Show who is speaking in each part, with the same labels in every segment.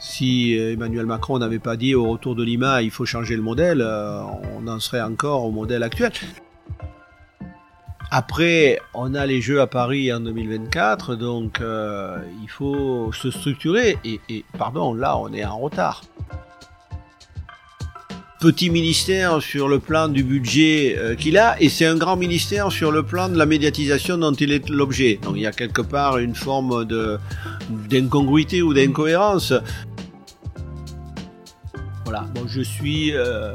Speaker 1: Si Emmanuel Macron n'avait pas dit au retour de Lima il faut changer le modèle, on en serait encore au modèle actuel. Après, on a les Jeux à Paris en 2024, donc il faut se structurer. Et, et, pardon, là, on est en retard petit ministère sur le plan du budget euh, qu'il a et c'est un grand ministère sur le plan de la médiatisation dont il est l'objet. Donc il y a quelque part une forme d'incongruité ou d'incohérence. Voilà, bon, je suis euh,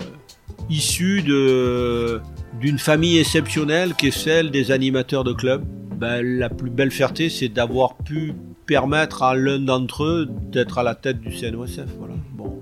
Speaker 1: issu de d'une famille exceptionnelle qui est celle des animateurs de clubs. Ben, la plus belle fierté, c'est d'avoir pu permettre à l'un d'entre eux d'être à la tête du CNOSF. Voilà. Bon,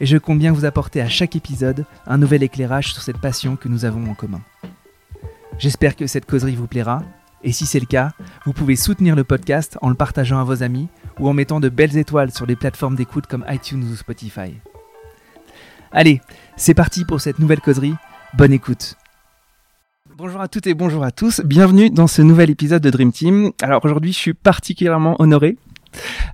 Speaker 2: et je compte bien vous apporter à chaque épisode un nouvel éclairage sur cette passion que nous avons en commun. J'espère que cette causerie vous plaira, et si c'est le cas, vous pouvez soutenir le podcast en le partageant à vos amis ou en mettant de belles étoiles sur les plateformes d'écoute comme iTunes ou Spotify. Allez, c'est parti pour cette nouvelle causerie, bonne écoute Bonjour à toutes et bonjour à tous, bienvenue dans ce nouvel épisode de Dream Team. Alors aujourd'hui je suis particulièrement honoré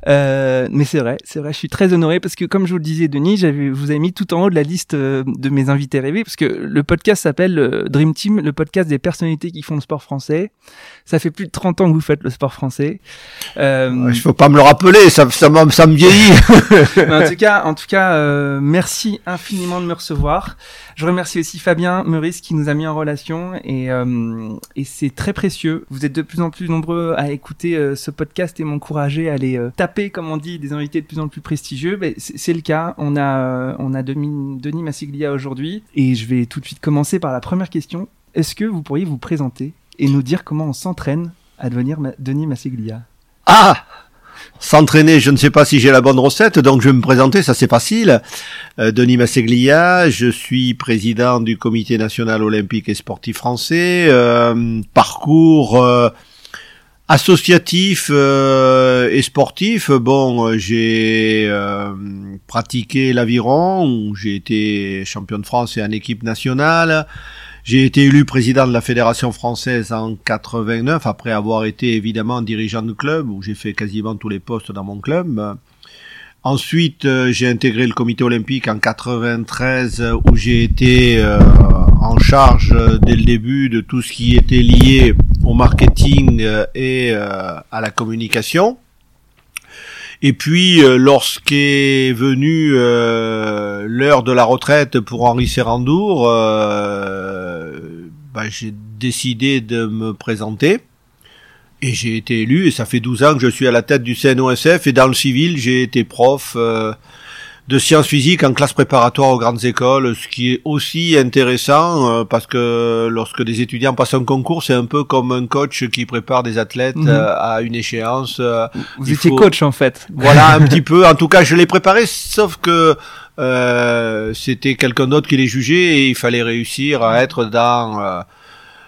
Speaker 2: euh, mais c'est vrai, c'est vrai, je suis très honoré parce que comme je vous le disais, Denis, j'avais, vous avez mis tout en haut de la liste euh, de mes invités rêvés parce que le podcast s'appelle euh, Dream Team, le podcast des personnalités qui font le sport français. Ça fait plus de 30 ans que vous faites le sport français.
Speaker 1: Euh, il faut pas me le rappeler, ça, ça, ça me vieillit.
Speaker 2: en tout cas, en tout cas, euh, merci infiniment de me recevoir. Je remercie aussi Fabien Meurice qui nous a mis en relation et, et c'est très précieux. Vous êtes de plus en plus nombreux à écouter ce podcast et m'encourager à aller euh, taper, comme on dit, des invités de plus en plus prestigieux. Ben, c'est le cas. On a, euh, on a Denis, Massiglia aujourd'hui. Et je vais tout de suite commencer par la première question. Est-ce que vous pourriez vous présenter et nous dire comment on s'entraîne à devenir Denis Massiglia?
Speaker 1: Ah S'entraîner, je ne sais pas si j'ai la bonne recette, donc je vais me présenter, ça c'est facile. Euh, Denis Masseglia, je suis président du Comité national olympique et sportif français. parcours Associatif euh, et sportif, bon, j'ai euh, pratiqué l'aviron, où j'ai été champion de France et en équipe nationale. J'ai été élu président de la Fédération française en 89, après avoir été évidemment dirigeant de club, où j'ai fait quasiment tous les postes dans mon club. Ensuite, euh, j'ai intégré le comité olympique en 93, où j'ai été en charge dès le début de tout ce qui était lié au marketing euh, et euh, à la communication. Et puis, euh, lorsqu'est venue l'heure de la retraite pour Henri Serrandour, bah, j'ai décidé de me présenter. Et j'ai été élu, et ça fait 12 ans que je suis à la tête du CNOSF, et dans le civil, j'ai été prof de sciences physiques en classe préparatoire aux grandes écoles, ce qui est aussi intéressant euh, parce que lorsque des étudiants passent un concours, c'est un peu comme un coach qui prépare des athlètes mhm. euh, à une échéance. Euh,
Speaker 2: Vous étiez coach en fait.
Speaker 1: Voilà, un petit peu. En tout cas, je l'ai préparé, sauf que c'était quelqu'un d'autre qui les jugeait et il fallait réussir à être dans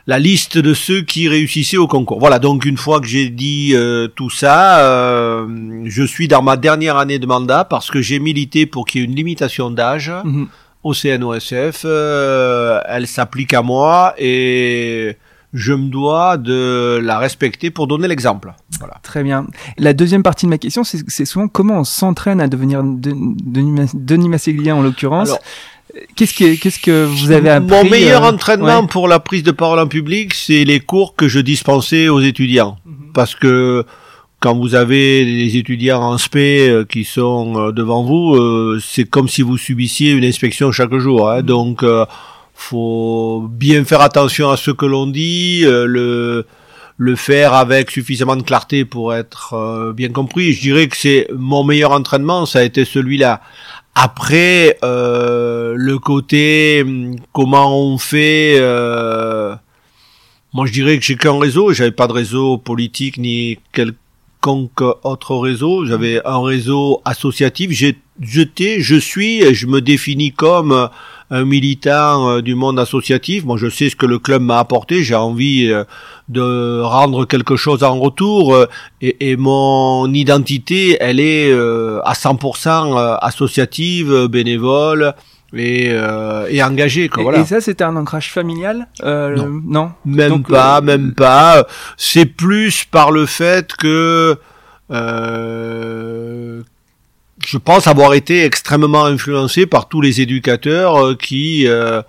Speaker 1: la liste de ceux qui réussissaient au concours. Voilà, donc une fois que j'ai dit euh, tout ça, euh, je suis dans ma dernière année de mandat parce que j'ai milité pour qu'il y ait une limitation d'âge mhm. au CNOSF. Euh, elle s'applique à moi et je me dois de la respecter pour donner l'exemple.
Speaker 2: Voilà. Très bien. La deuxième partie de ma question, c'est souvent comment on s'entraîne à devenir Denis, Masséglien en l'occurrence. Qu'est-ce que, qu'est-ce que vous avez appris
Speaker 1: Mon meilleur euh, entraînement pour la prise de parole en public, c'est les cours que je dispensais aux étudiants. Mhm. Parce que quand vous avez des étudiants en SP euh, qui sont euh, devant vous, c'est comme si vous subissiez une inspection chaque jour. Hein. Mhm. Donc, faut bien faire attention à ce que l'on dit, le le faire avec suffisamment de clarté pour être bien compris. Je dirais que c'est mon meilleur entraînement, ça a été celui-là. Après, euh, le côté hum, comment on fait, euh, moi je dirais que j'ai qu'un réseau, j'avais pas de réseau politique ni quel quelconque autre réseau. J'avais un réseau associatif. J'étais, je suis, je me définis comme un militant euh, du monde associatif. Moi, je sais ce que le club m'a apporté. J'ai envie euh, de rendre quelque chose en retour. Euh, et, et mon identité, elle est à 100% associative, bénévole et, euh, et engagé. Quoi,
Speaker 2: et,
Speaker 1: voilà.
Speaker 2: et ça, c'était un ancrage familial euh,
Speaker 1: Non.
Speaker 2: non
Speaker 1: Même
Speaker 2: Donc,
Speaker 1: pas,
Speaker 2: euh,
Speaker 1: même pas. C'est plus par le fait que euh, je pense avoir été extrêmement influencé par tous les éducateurs euh, qui euh,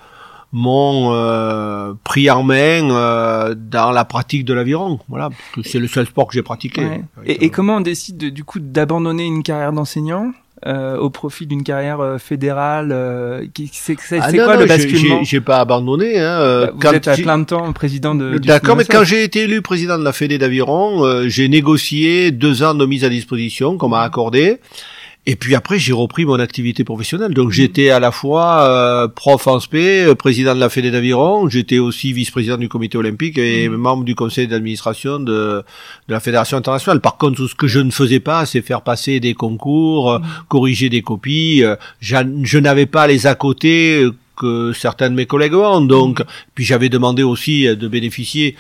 Speaker 1: m'ont euh, pris en main euh, dans la pratique de l'aviron. Voilà, c'est le seul sport que j'ai pratiqué.
Speaker 2: Ouais. Et, et comment on décide de- du coup d'abandonner une carrière d'enseignant euh, au profit d'une carrière euh, fédérale euh, qui- C'est
Speaker 1: Ah
Speaker 2: quoi
Speaker 1: non,
Speaker 2: le basculement
Speaker 1: j'ai- pas abandonné. Hein. euh,
Speaker 2: Bah, Vous
Speaker 1: quand
Speaker 2: êtes à plein de temps président de.
Speaker 1: D'accord, mais quand j'ai été élu président de la Fédé d'aviron, euh, j'ai négocié deux ans de mise à disposition qu'on m'a accordé. Et puis après, j'ai repris mon activité professionnelle. Donc j'étais à la fois euh, prof en spé, euh, président de la Fédé d'aviron, j'étais aussi vice-président du comité olympique et
Speaker 2: Mhm.
Speaker 1: membre du conseil d'administration de, de la Fédération internationale. Par contre, tout ce que je ne faisais pas, c'est faire passer des concours, euh, corriger des copies. euh, je n'avais pas les à côté euh, que certains de mes collègues ont. Donc, puis j'avais demandé aussi euh, de bénéficier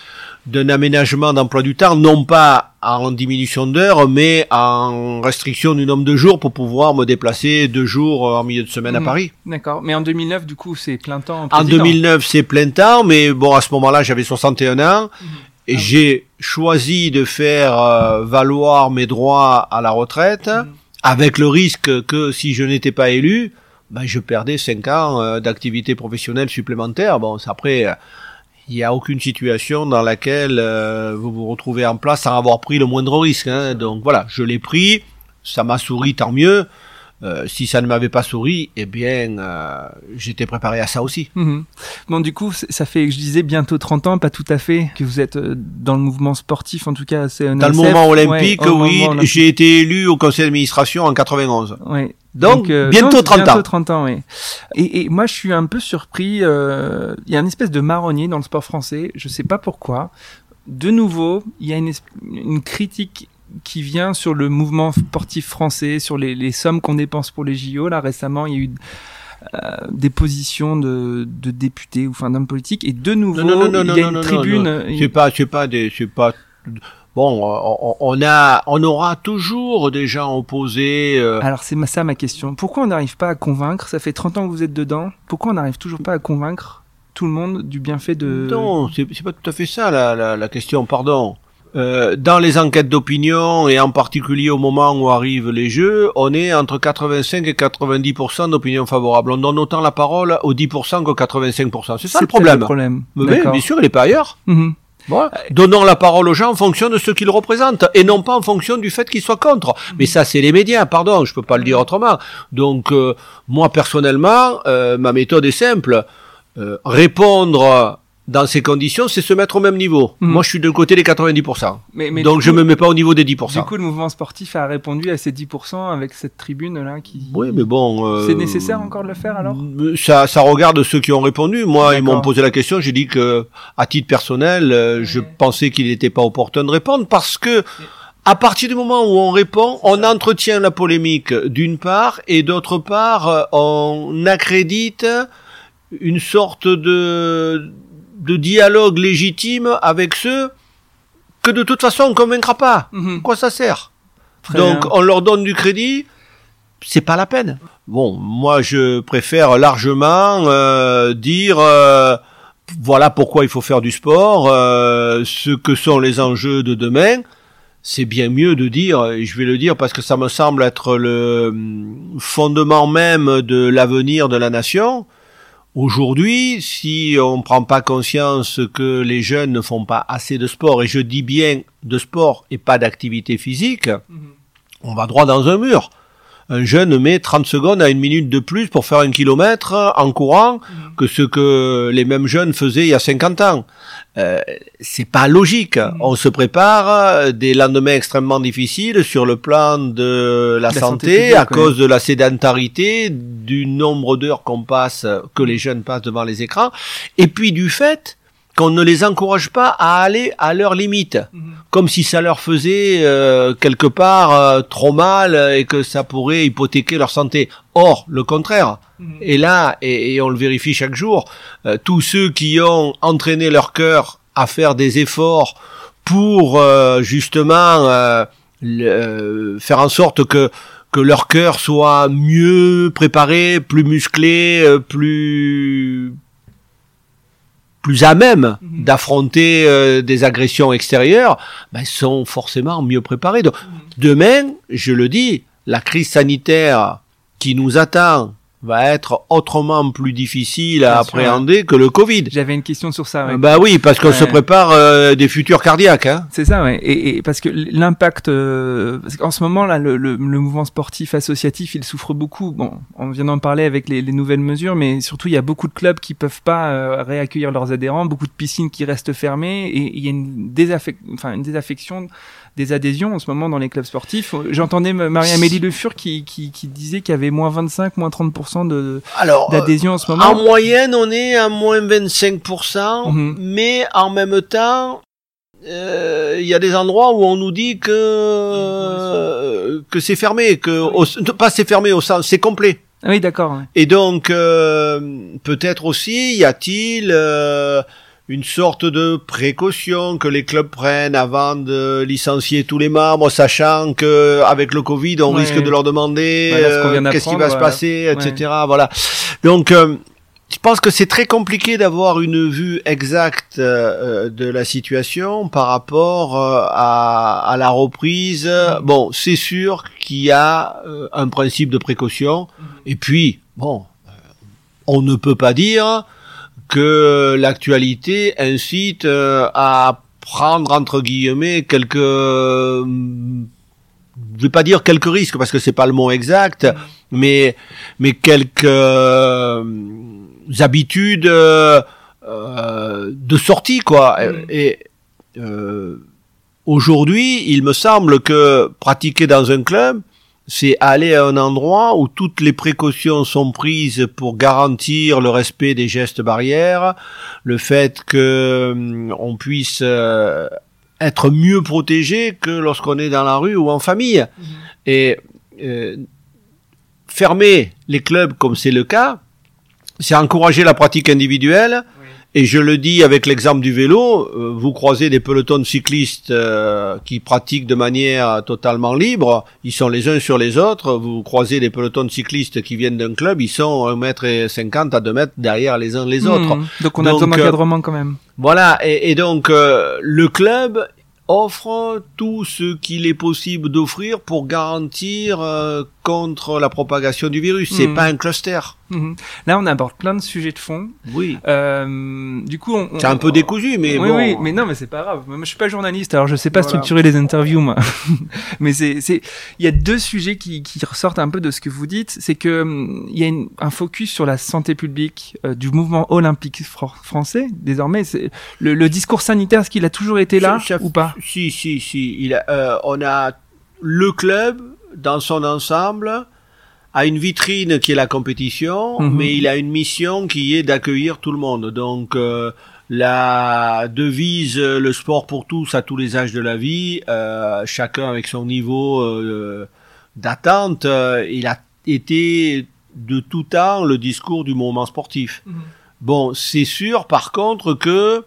Speaker 1: d'un aménagement d'emploi du temps, non pas en diminution d'heures, mais en restriction du nombre de jours pour pouvoir me déplacer deux jours euh, en milieu de semaine à
Speaker 2: Mhm.
Speaker 1: Paris.
Speaker 2: D'accord. Mais en 2009, du coup, c'est plein temps.
Speaker 1: En
Speaker 2: président.
Speaker 1: 2009, c'est plein temps, mais bon, à ce moment-là, j'avais 61 ans. Et
Speaker 2: Ah.
Speaker 1: j'ai choisi de faire euh, valoir mes droits à la retraite,
Speaker 2: Mhm.
Speaker 1: avec le risque que si je n'étais pas élu, ben, je perdais 5 ans euh, d'activité professionnelle supplémentaire. Bon, après, euh, il n'y a aucune situation dans laquelle euh, vous vous retrouvez en place sans avoir pris le moindre risque. hein. Donc voilà, je l'ai pris, ça m'a souri, tant mieux. Euh, si ça ne m'avait pas souri, eh bien, euh, j'étais préparé à ça aussi.
Speaker 2: Mhm. Bon, du coup, ça fait, je disais, bientôt 30 ans, pas tout à fait, que vous êtes euh, dans le mouvement sportif, en tout cas, c'est
Speaker 1: Dans le moment olympique, oui, j'ai été élu au conseil d'administration en 91.
Speaker 2: Ouais.
Speaker 1: Donc,
Speaker 2: euh,
Speaker 1: bientôt
Speaker 2: non,
Speaker 1: 30
Speaker 2: bientôt
Speaker 1: ans.
Speaker 2: 30 ans, oui. Et, et moi, je suis un peu surpris. Il y a une espèce de marronnier dans le sport français. Je sais pas pourquoi. De nouveau, il y a une critique qui vient sur le mouvement sportif français, sur les, les sommes qu'on dépense pour les JO. Là, récemment, il y a eu euh, des positions de, de députés ou enfin d'hommes politiques. Et de nouveau,
Speaker 1: Non, non, non, non,
Speaker 2: il y a une tribune. il-
Speaker 1: C'est pas, c'est pas des, c'est pas. Bon, on, on a, on aura toujours des gens opposés. euh,
Speaker 2: Alors c'est ça ma question. Pourquoi on n'arrive pas à convaincre? Ça fait 30 ans que vous êtes dedans. Pourquoi on n'arrive toujours pas à convaincre tout le monde du bienfait de...
Speaker 1: Non, c'est c'est pas tout à fait ça la, la, la question, pardon. Euh, dans les enquêtes d'opinion et en particulier au moment où arrivent les jeux, on est entre 85 et 90% d'opinion favorable. On donne autant la parole aux 10% qu'aux 85%. C'est ça le problème.
Speaker 2: Le problème.
Speaker 1: Mais bien sûr, il n'est pas ailleurs. Voilà. Donnons la parole aux gens en fonction de ce qu'ils représentent et non pas en fonction du fait qu'ils soient contre. Mais ça, c'est les médias, pardon, je peux pas le dire autrement. Donc, euh, moi personnellement, euh, ma méthode est simple. Euh, répondre dans ces conditions, c'est se mettre au même niveau.
Speaker 2: Mhm.
Speaker 1: Moi, je suis de côté des 90%.
Speaker 2: Mais, mais
Speaker 1: Donc, je
Speaker 2: coup-
Speaker 1: me mets pas au niveau des 10%.
Speaker 2: Du coup, le mouvement sportif a répondu à ces 10% avec cette tribune là qui.
Speaker 1: oui, mais bon. euh,
Speaker 2: C'est nécessaire encore de le faire alors?
Speaker 1: ça, ça regarde ceux qui ont répondu. Moi, ils m'ont posé la question. J'ai dit que, à titre personnel, euh, je pensais qu'il n'était pas opportun de répondre parce que, à partir du moment où on répond, on entretient la polémique d'une part et d'autre part, euh, on accrédite une sorte de, de dialogue légitime avec ceux que de toute façon on convaincra pas.
Speaker 2: Mhm.
Speaker 1: Quoi ça sert
Speaker 2: Très
Speaker 1: donc
Speaker 2: bien.
Speaker 1: on leur donne du crédit, c'est pas la peine. Bon, moi je préfère largement euh, dire euh, voilà pourquoi il faut faire du sport, euh, ce que sont les enjeux de demain. C'est bien mieux de dire, et je vais le dire parce que ça me semble être le hum, fondement même de l'avenir de la nation. Aujourd'hui, si on ne prend pas conscience que les jeunes ne font pas assez de sport, et je dis bien de sport et pas d'activité physique,
Speaker 2: Mhm.
Speaker 1: on va droit dans un mur. Un jeune met 30 secondes à une minute de plus pour faire un kilomètre en courant que ce que les mêmes jeunes faisaient il y a 50 ans. Euh, c'est pas logique. On se prépare des lendemains extrêmement difficiles sur le plan de la,
Speaker 2: La santé
Speaker 1: à cause de la sédentarité, du nombre d'heures qu'on passe, que les jeunes passent devant les écrans, et puis du fait qu'on ne les encourage pas à aller à leur limite, comme si ça leur faisait euh, quelque part euh, trop mal et que ça pourrait hypothéquer leur santé. Or, le contraire. Est là, et, et on le vérifie chaque jour, euh, tous ceux qui ont entraîné leur cœur à faire des efforts pour euh, justement euh, le- euh, faire en sorte que que leur cœur soit mieux préparé, plus musclé, plus plus à même d'affronter euh, des agressions extérieures, ben, sont forcément mieux préparés. Donc, demain, je le dis, la crise sanitaire qui nous attend va être autrement plus difficile à
Speaker 2: Bien sûr,
Speaker 1: appréhender que le Covid.
Speaker 2: J'avais une question sur ça. ouais.
Speaker 1: Bah oui, parce qu'on
Speaker 2: Ouais.
Speaker 1: se prépare euh, des futurs cardiaques. Hein.
Speaker 2: C'est ça, ouais. Et, et parce que l'impact, euh, qu'en ce moment là, le, le, le mouvement sportif associatif, il souffre beaucoup. Bon, on vient d'en parler avec les, les nouvelles mesures, mais surtout il y a beaucoup de clubs qui peuvent pas euh, réaccueillir leurs adhérents, beaucoup de piscines qui restent fermées, et il y a une, désaffec enfin, une désaffection des adhésions en ce moment dans les clubs sportifs. J'entendais Marie-Amélie Le Fur qui, qui, qui disait qu'il y avait moins 25, moins 30% de
Speaker 1: euh,
Speaker 2: d'adhésion en ce moment.
Speaker 1: en moyenne, on est à moins 25%,
Speaker 2: Mhm.
Speaker 1: mais en même temps, euh, il y a des endroits où on nous dit que euh, que c'est fermé, que au- pas c'est fermé au sens, c'est complet.
Speaker 2: Ah oui, d'accord. ouais.
Speaker 1: Et donc, euh, peut-être aussi, y a-t-il euh, une sorte de précaution que les clubs prennent avant de licencier tous les membres, sachant que avec le Covid, on
Speaker 2: Ouais.
Speaker 1: risque de leur demander
Speaker 2: Voilà
Speaker 1: euh, qu'est-ce qui va se passer, etc. Voilà. Donc, euh, je pense que c'est très compliqué d'avoir une vue exacte euh, de la situation par rapport euh, à, à la reprise. Bon, c'est sûr qu'il y a euh, un principe de précaution. Et puis, bon, euh, on ne peut pas dire que l'actualité incite euh, à prendre entre guillemets quelques je vais pas dire quelques risques parce que c'est pas le mot exact mais mais quelques euh, habitudes euh, de sortie quoi. Et euh, aujourd'hui il me semble que pratiquer dans un club c'est aller à un endroit où toutes les précautions sont prises pour garantir le respect des gestes barrières, le fait que hum, on puisse euh, être mieux protégé que lorsqu'on est dans la rue ou en famille. Et euh, fermer les clubs comme c'est le cas, c'est encourager la pratique individuelle. Et je le dis avec l'exemple du vélo, euh, vous croisez des pelotons de cyclistes euh, qui pratiquent de manière totalement libre, ils sont les uns sur les autres, vous croisez des pelotons de cyclistes qui viennent d'un club, ils sont 1 mètre et 50 à 2 mètres derrière les uns les autres.
Speaker 2: Mhm. Donc on a
Speaker 1: Donc,
Speaker 2: besoin
Speaker 1: euh,
Speaker 2: d'encadrement quand même.
Speaker 1: Voilà, et, et donc euh, le club offre tout ce qu'il est possible d'offrir pour garantir contre la propagation du virus. C'est
Speaker 2: Mhm.
Speaker 1: pas un cluster.
Speaker 2: Mhm. Là, on aborde plein de sujets de fond.
Speaker 1: Oui.
Speaker 2: Euh, du coup, on, on-
Speaker 1: C'est un peu décousu, mais
Speaker 2: oui,
Speaker 1: bon.
Speaker 2: oui, mais non, mais c'est pas grave. Moi, je suis pas journaliste, alors je sais pas
Speaker 1: Voilà.
Speaker 2: structurer les interviews, moi. mais c'est, c'est, il y a deux sujets qui, qui ressortent un peu de ce que vous dites. C'est que hum, il y a une- un focus sur la santé publique euh, du mouvement olympique fr- français. Désormais, c'est le, le discours sanitaire, est-ce qu'il a toujours été là
Speaker 1: Ça- ça-
Speaker 2: ou pas?
Speaker 1: Si, si, si. Il a, euh, on a le club dans son ensemble a une vitrine qui est la compétition,
Speaker 2: Mhm.
Speaker 1: mais il a une mission qui est d'accueillir tout le monde. Donc euh, la devise euh, le sport pour tous à tous les âges de la vie, euh, chacun avec son niveau euh, d'attente, il a été de tout temps le discours du mouvement sportif. Bon, c'est sûr par contre que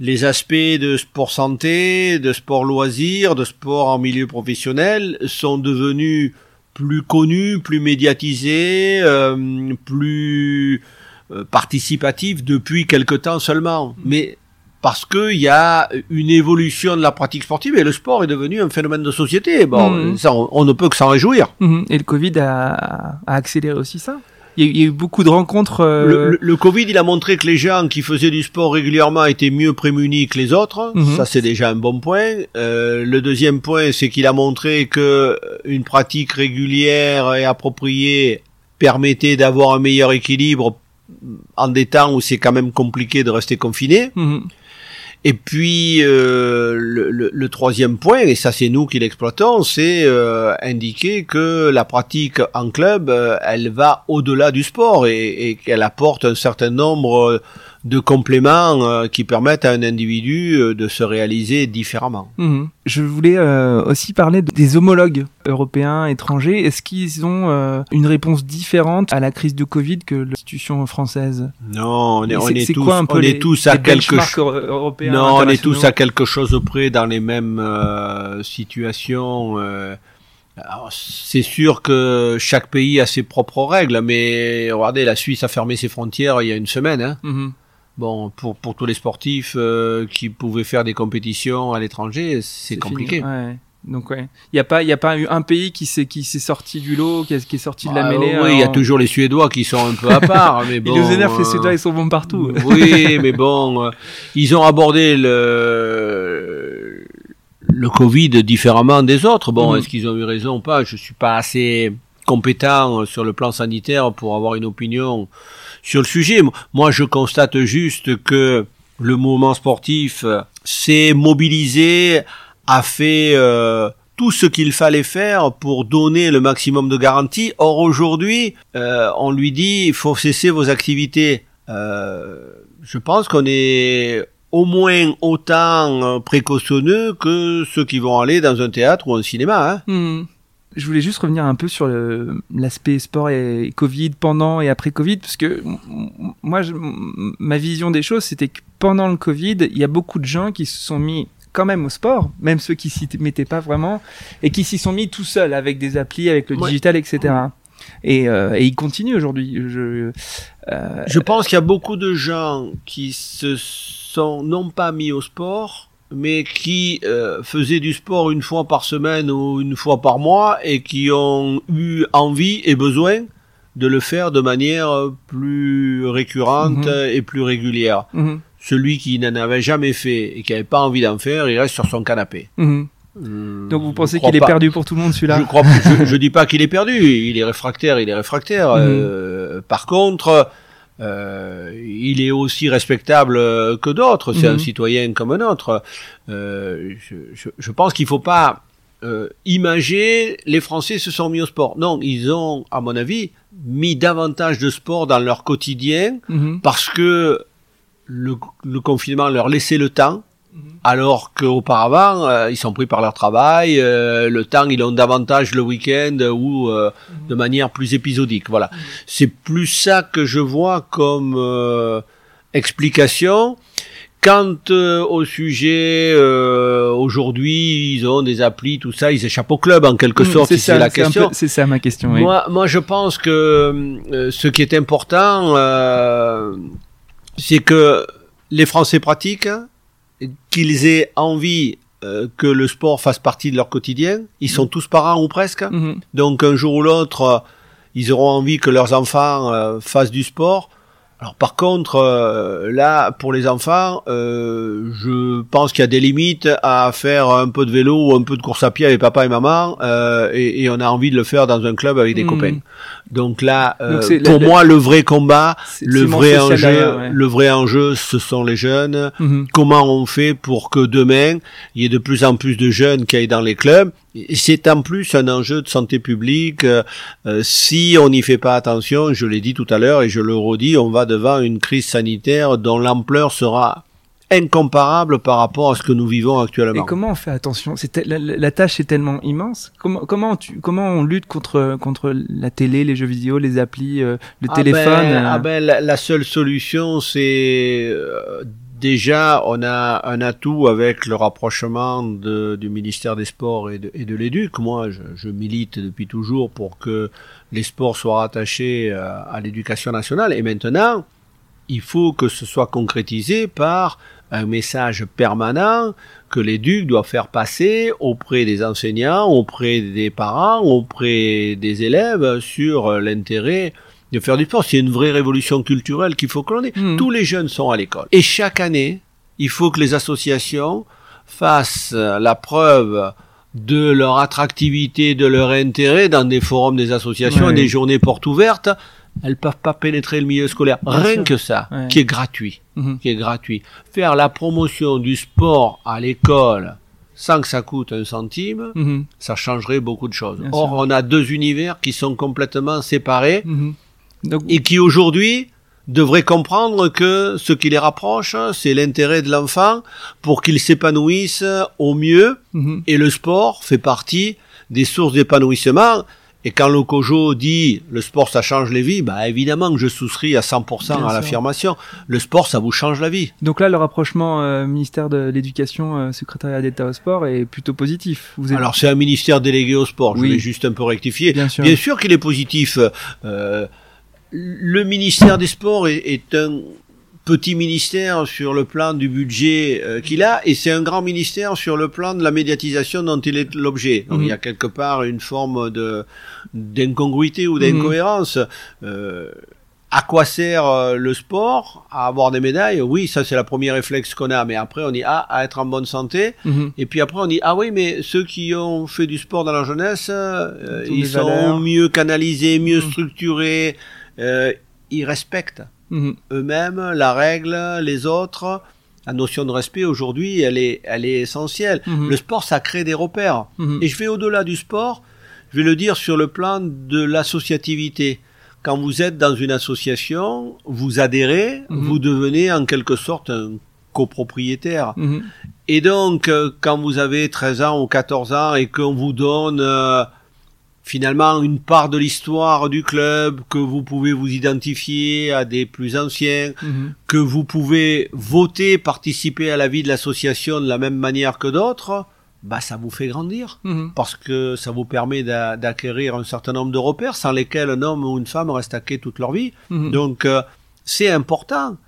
Speaker 1: les aspects de sport santé, de sport loisir, de sport en milieu professionnel sont devenus plus connus, plus médiatisés, euh, plus euh, participatifs depuis quelque temps seulement. Mais parce qu'il y a une évolution de la pratique sportive et le sport est devenu un phénomène de société. Bon, ça, on, on ne peut que s'en réjouir.
Speaker 2: Mhm. Et le Covid a, a accéléré aussi ça? Il y, a, il y a eu beaucoup de rencontres. euh,
Speaker 1: Le, le- le Covid, il a montré que les gens qui faisaient du sport régulièrement étaient mieux prémunis que les autres.
Speaker 2: Mhm.
Speaker 1: Ça, c'est déjà un bon point. Euh, le deuxième point, c'est qu'il a montré que une pratique régulière et appropriée permettait d'avoir un meilleur équilibre en des temps où c'est quand même compliqué de rester confiné.
Speaker 2: mhm.
Speaker 1: Et puis euh, le, le- le troisième point, et ça c'est nous qui l'exploitons, c'est euh, indiquer que la pratique en club, euh, elle va au-delà du sport et, et qu'elle apporte un certain nombre de compléments euh, qui permettent à un individu euh, de se réaliser différemment.
Speaker 2: Mhm. Je voulais euh, aussi parler des homologues européens, étrangers. Est-ce qu'ils ont une réponse différente à la crise de Covid que l'institution française?
Speaker 1: Non, on est, on tous,
Speaker 2: quoi un peu
Speaker 1: on
Speaker 2: les-
Speaker 1: est tous à quelque chose. Non, on est tous à quelque chose près dans les mêmes situations. c'est sûr que chaque pays a ses propres règles, mais regardez, la Suisse a fermé ses frontières il y a une semaine. Hein.
Speaker 2: Mhm.
Speaker 1: Bon, pour, pour tous les sportifs euh, qui pouvaient faire des compétitions à l'étranger, c'est compliqué.
Speaker 2: Ouais. Donc ouais, il y a pas, il y a pas eu un pays qui s'est qui s'est sorti du lot, qui est, qui est sorti de la
Speaker 1: Ah,
Speaker 2: mêlée.
Speaker 1: oui, il y a toujours les Suédois qui sont un peu à part, mais bon.
Speaker 2: Ils nous énervent les
Speaker 1: euh,
Speaker 2: Suédois, ils sont bons partout.
Speaker 1: Oui, mais bon, euh, ils ont abordé le le Covid différemment des autres. Bon,
Speaker 2: Mhm.
Speaker 1: est-ce qu'ils ont eu raison ou pas? Je suis pas assez compétent sur le plan sanitaire pour avoir une opinion sur le sujet. Moi, je constate juste que le mouvement sportif euh, s'est mobilisé, a fait euh, tout ce qu'il fallait faire pour donner le maximum de garanties. Or, aujourd'hui, euh, on lui dit, il faut cesser vos activités. Euh, je pense qu'on est au moins autant euh, précautionneux que ceux qui vont aller dans un théâtre ou un cinéma. Hein.
Speaker 2: Hmm. Je voulais juste revenir un peu sur l'aspect sport et Covid, pendant et après Covid, parce que moi, je- ma vision des choses, c'était que pendant le Covid, il y a beaucoup de gens qui se sont mis quand même au sport, même ceux qui s'y mettaient pas vraiment, et qui s'y sont mis tout seuls avec des applis, avec le
Speaker 1: Ouais.
Speaker 2: digital, etc. Et, euh, et ils continuent aujourd'hui. Je, euh,
Speaker 1: Je pense qu'il y a beaucoup de gens qui se sont non pas mis au sport, mais qui euh, faisaient du sport une fois par semaine ou une fois par mois et qui ont eu envie et besoin de le faire de manière euh, plus récurrente
Speaker 2: Mhm.
Speaker 1: et plus régulière.
Speaker 2: mhm,
Speaker 1: Celui qui n'en avait jamais fait et qui n'avait pas envie d'en faire, il reste sur son canapé.
Speaker 2: mhm.
Speaker 1: Euh,
Speaker 2: Donc vous pensez qu'il est perdu pour tout le monde celui-là
Speaker 1: je crois, je, je dis pas qu'il est perdu. Il est réfractaire, il est réfractaire. Euh, par contre, euh, il est aussi respectable euh, que d'autres. C'est
Speaker 2: Mhm.
Speaker 1: un citoyen comme un autre. Euh, je, je, je pense qu'il faut pas euh, imager les Français se sont mis au sport. Non, ils ont, à mon avis, mis davantage de sport dans leur quotidien
Speaker 2: Mhm.
Speaker 1: parce que le, le confinement leur laissait le temps,
Speaker 2: Mhm.
Speaker 1: Alors qu'auparavant, euh, ils sont pris par leur travail, euh, le temps, ils l'ont davantage le week-end ou euh, de manière plus épisodique. Voilà. C'est plus ça que je vois comme euh, explication. Quant euh, au sujet, euh, aujourd'hui, ils ont des applis, tout ça, ils échappent au club en quelque
Speaker 2: Mhm,
Speaker 1: sorte,
Speaker 2: c'est
Speaker 1: si c'est
Speaker 2: ça,
Speaker 1: la question.
Speaker 2: C'est ça ma question. oui.
Speaker 1: Moi, moi, je pense que euh, ce qui est important, euh, c'est que les Français pratiquent, qu'ils aient envie euh, que le sport fasse partie de leur quotidien. Ils sont tous parents ou presque.
Speaker 2: Mhm.
Speaker 1: Donc un jour ou l'autre, euh, ils auront envie que leurs enfants euh, fassent du sport. Alors par contre, euh, là, pour les enfants, euh, je pense qu'il y a des limites à faire un peu de vélo ou un peu de course à pied avec papa et maman, euh, et, et on a envie de le faire dans un club avec des
Speaker 2: Mhm.
Speaker 1: copains. Donc là, euh,
Speaker 2: Donc
Speaker 1: pour moi, le vrai combat, le vrai enjeu,
Speaker 2: ouais.
Speaker 1: le vrai enjeu, ce sont les jeunes.
Speaker 2: Mhm.
Speaker 1: Comment on fait pour que demain, il y ait de plus en plus de jeunes qui aillent dans les clubs c'est en plus un enjeu de santé publique. Euh, euh, si on n'y fait pas attention, je l'ai dit tout à l'heure et je le redis, on va devant une crise sanitaire dont l'ampleur sera incomparable par rapport à ce que nous vivons
Speaker 2: Et
Speaker 1: actuellement.
Speaker 2: comment on fait attention? La- la tâche est tellement immense. Comment comment tu comment on lutte contre contre la télé, les jeux vidéo, les applis, euh, le
Speaker 1: Ah
Speaker 2: téléphone
Speaker 1: ben,
Speaker 2: euh,
Speaker 1: ah ben, la, la seule solution, c'est euh, déjà on a un atout avec le rapprochement du ministère des Sports et de, l'Éduc. Moi, je, milite depuis toujours pour que les sports soient rattachés euh, à l'éducation nationale. Et maintenant, il faut que ce soit concrétisé par un message permanent que l'éduc doit faire passer auprès des enseignants, auprès des parents, auprès des élèves sur l'intérêt de faire du sport. C'est une vraie révolution culturelle qu'il faut que l'on ait.
Speaker 2: Mhm.
Speaker 1: Tous les jeunes sont à l'école. Et chaque année, il faut que les associations fassent euh, la preuve de leur attractivité, de leur intérêt dans des forums des associations, des journées portes ouvertes. Elles peuvent pas pénétrer le milieu scolaire.
Speaker 2: Bien
Speaker 1: Rien
Speaker 2: sûr.
Speaker 1: que ça, qui est gratuit
Speaker 2: Mhm.
Speaker 1: qui est gratuit. Faire la promotion du sport à l'école sans que ça coûte un centime,
Speaker 2: Mhm.
Speaker 1: ça changerait beaucoup de choses.
Speaker 2: Bien
Speaker 1: Or,
Speaker 2: sûr.
Speaker 1: on a deux univers qui sont complètement séparés
Speaker 2: Mhm. Donc
Speaker 1: et qui aujourd'hui devraient comprendre que ce qui les rapproche, c'est l'intérêt de l'enfant pour qu'il s'épanouisse au mieux.
Speaker 2: Mhm.
Speaker 1: Et le sport fait partie des sources d'épanouissement. Et quand le COJO dit le sport ça change les vies, bah évidemment que je souscris à 100%
Speaker 2: Bien
Speaker 1: à l'affirmation. Le sport ça vous change la vie.
Speaker 2: Donc là, le rapprochement euh, ministère de l'Éducation, euh, secrétariat d'État au sport est plutôt positif. Vous êtes...
Speaker 1: Alors c'est un ministère délégué au sport,
Speaker 2: Oui.
Speaker 1: je vais juste un peu rectifier.
Speaker 2: bien sûr.
Speaker 1: Bien sûr qu'il est positif. Euh, le ministère des Sports est, est un petit ministère sur le plan du budget euh, qu'il a et c'est un grand ministère sur le plan de la médiatisation dont il est l'objet. Donc
Speaker 2: Mhm.
Speaker 1: il y a quelque part une forme de d'incongruité ou d'incohérence. Euh, à quoi sert euh, le sport? À avoir des médailles? Oui, ça c'est la première réflexe qu'on a. Mais après on dit ah à être en bonne santé.
Speaker 2: Mhm.
Speaker 1: Et puis après, on dit ah oui, mais ceux qui ont fait du sport dans la jeunesse, euh,
Speaker 2: Ils
Speaker 1: sont
Speaker 2: valeurs.
Speaker 1: mieux canalisés, mieux
Speaker 2: Mhm.
Speaker 1: structurés, euh, ils respectent
Speaker 2: Mhm.
Speaker 1: eux-mêmes la règle, les autres. La notion de respect aujourd'hui, elle est, elle est essentielle.
Speaker 2: Mhm.
Speaker 1: Le sport, ça crée des repères.
Speaker 2: Mhm.
Speaker 1: Et je vais au-delà du sport, je vais le dire sur le plan de l'associativité. Quand vous êtes dans une association, vous adhérez, vous devenez en quelque sorte un copropriétaire. Et donc, euh, quand vous avez 13 ans ou 14 ans et qu'on vous donne euh, finalement une part de l'histoire du club, que vous pouvez vous identifier à des plus anciens,
Speaker 2: Mhm.
Speaker 1: que vous pouvez voter, participer à la vie de l'association de la même manière que d'autres, bah ça vous fait grandir.
Speaker 2: Mhm.
Speaker 1: Parce que ça vous permet d'a- d'acquérir un certain nombre de repères sans lesquels un homme ou une femme reste à quai toute leur vie.
Speaker 2: Mhm.
Speaker 1: Donc, euh, c'est important.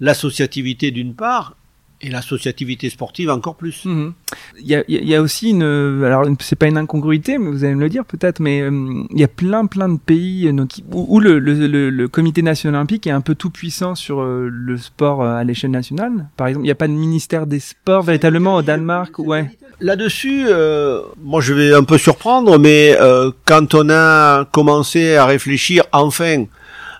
Speaker 1: L'associativité d'une part, et l'associativité sportive encore plus.
Speaker 2: Mhm. Il y a, il y a aussi une, alors c'est pas une incongruité, mais vous allez me le dire peut-être, mais euh, il y a plein plein de pays euh, donc, où, où le, le, le, le Comité national olympique est un peu tout puissant sur euh, le sport euh, à l'échelle nationale. Par exemple, il n'y a pas de ministère des sports véritablement au Danemark, ouais.
Speaker 1: Là-dessus, euh, moi je vais un peu surprendre, mais euh, quand on a commencé à réfléchir enfin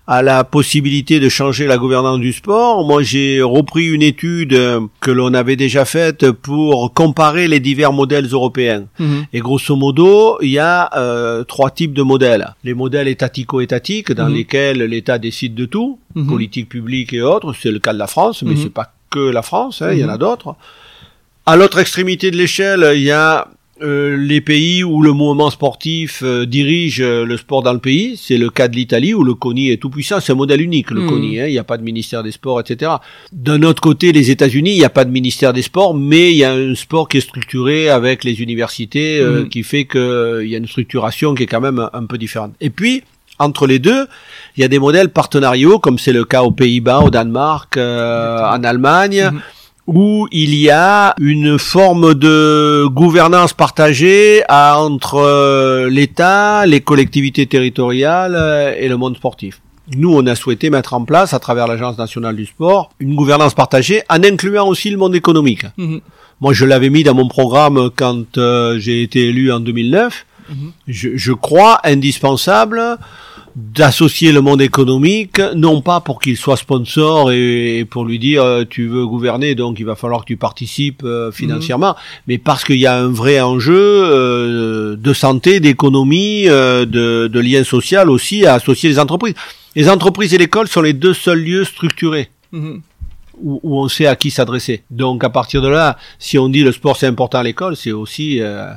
Speaker 1: à la possibilité de changer la gouvernance du sport, moi j'ai repris une étude que l'on avait déjà faite pour comparer les divers modèles européens.
Speaker 2: Mhm.
Speaker 1: Et grosso modo, il y a euh, trois types de modèles. Les modèles étatico-étatiques, dans
Speaker 2: Mhm.
Speaker 1: lesquels l'État décide de tout,
Speaker 2: Mhm.
Speaker 1: politique publique et autres. C'est le cas de la France, mais c'est pas que la France, hein, il y en a d'autres. À l'autre extrémité de l'échelle, il y a euh, les pays où le mouvement sportif euh, dirige euh, le sport dans le pays. C'est le cas de l'Italie où le CONI est tout puissant. C'est un modèle unique, le
Speaker 2: Mhm.
Speaker 1: CONI. hein. Il n'y a pas de ministère des Sports, etc. D'un autre côté, les États-Unis, il n'y a pas de ministère des Sports, mais il y a un sport qui est structuré avec les universités, euh,
Speaker 2: Mhm.
Speaker 1: qui fait qu'il y a une structuration qui est quand même un, un peu différente. Et puis, entre les deux, il y a des modèles partenariaux, comme c'est le cas aux Pays-Bas, au Danemark, euh, en Allemagne,
Speaker 2: Mhm.
Speaker 1: Où il y a une forme de gouvernance partagée entre euh, l'État, les collectivités territoriales euh, et le monde sportif. Nous, on a souhaité mettre en place, à travers l'Agence nationale du sport, une gouvernance partagée en incluant aussi le monde économique.
Speaker 2: Mhm.
Speaker 1: Moi, je l'avais mis dans mon programme quand euh, j'ai été élu en 2009.
Speaker 2: Mhm.
Speaker 1: Je, je crois indispensable d'associer le monde économique, non pas pour qu'il soit sponsor et, pour lui dire euh, tu veux gouverner, donc il va falloir que tu participes euh, financièrement, mais parce qu'il y a un vrai enjeu euh, de santé, d'économie, euh, de, de lien social aussi à associer les entreprises. Les entreprises et l'école sont les deux seuls lieux structurés
Speaker 2: Mhm.
Speaker 1: où, où on sait à qui s'adresser. Donc à partir de là, si on dit le sport c'est important à l'école, c'est aussi euh,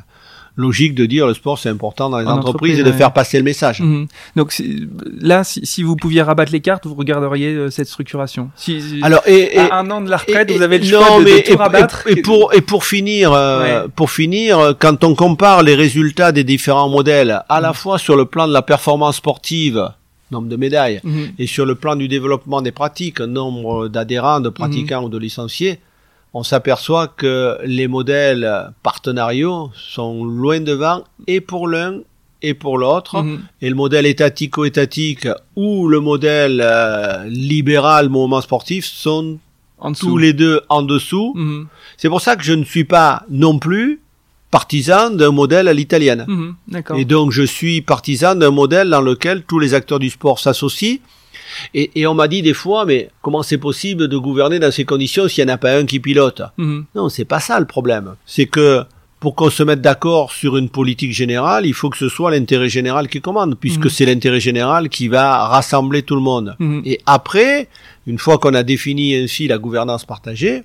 Speaker 1: logique de dire le sport c'est important dans les
Speaker 2: En
Speaker 1: entreprises
Speaker 2: entreprise,
Speaker 1: et de
Speaker 2: ouais.
Speaker 1: faire passer le message.
Speaker 2: Mhm. Donc là, si, si vous pouviez rabattre les cartes, vous regarderiez euh, cette structuration. Si, si-
Speaker 1: Alors et, et
Speaker 2: à un an de la retraite,
Speaker 1: et-
Speaker 2: vous avez le choix
Speaker 1: non,
Speaker 2: de, de
Speaker 1: mais
Speaker 2: tout
Speaker 1: et-
Speaker 2: rabattre.
Speaker 1: Et, pour et pour finir, euh,
Speaker 2: Ouais.
Speaker 1: pour finir, quand on compare les résultats des différents modèles, à la
Speaker 2: Mhm.
Speaker 1: fois sur le plan de la performance sportive, nombre de médailles,
Speaker 2: Mhm.
Speaker 1: et sur le plan du développement des pratiques, nombre d'adhérents, de pratiquants ou de licenciés, on s'aperçoit que les modèles partenariaux sont loin devant et pour l'un et pour l'autre.
Speaker 2: Mhm.
Speaker 1: Et le modèle étatico-étatique ou le modèle euh, libéral mouvement sportif sont
Speaker 2: En
Speaker 1: tous les deux en dessous.
Speaker 2: Mhm.
Speaker 1: C'est pour ça que je ne suis pas non plus partisan d'un modèle à l'italienne.
Speaker 2: Mhm.
Speaker 1: Et donc je suis partisan d'un modèle dans lequel tous les acteurs du sport s'associent. Et, et on m'a dit des fois, mais comment c'est possible de gouverner dans ces conditions s'il n'y en a pas un qui pilote?
Speaker 2: Mhm.
Speaker 1: Non, c'est pas ça le problème. C'est que pour qu'on se mette d'accord sur une politique générale, il faut que ce soit l'intérêt général qui commande, puisque
Speaker 2: Mhm.
Speaker 1: c'est l'intérêt général qui va rassembler tout le monde.
Speaker 2: Mhm.
Speaker 1: Et après, une fois qu'on a défini ainsi la gouvernance partagée,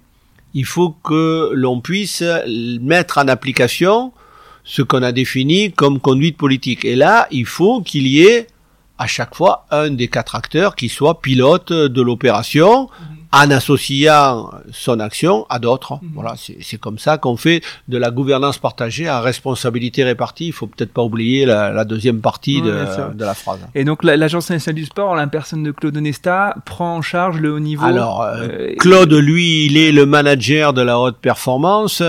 Speaker 1: il faut que l'on puisse mettre en application ce qu'on a défini comme conduite politique. Et là, il faut qu'il y ait à chaque fois un des quatre acteurs qui soit pilote de l'opération en associant son action à d'autres.
Speaker 2: Mhm.
Speaker 1: Voilà, c'est c'est comme ça qu'on fait de la gouvernance partagée à responsabilité répartie. Il faut peut-être pas oublier la, la deuxième partie de, de la phrase.
Speaker 2: Et donc la- l'Agence nationale du sport, en la personne de Claude Onesta, prend en charge le haut niveau.
Speaker 1: Alors, euh,
Speaker 2: Euh,
Speaker 1: Claude, lui, il est le manager de la haute performance.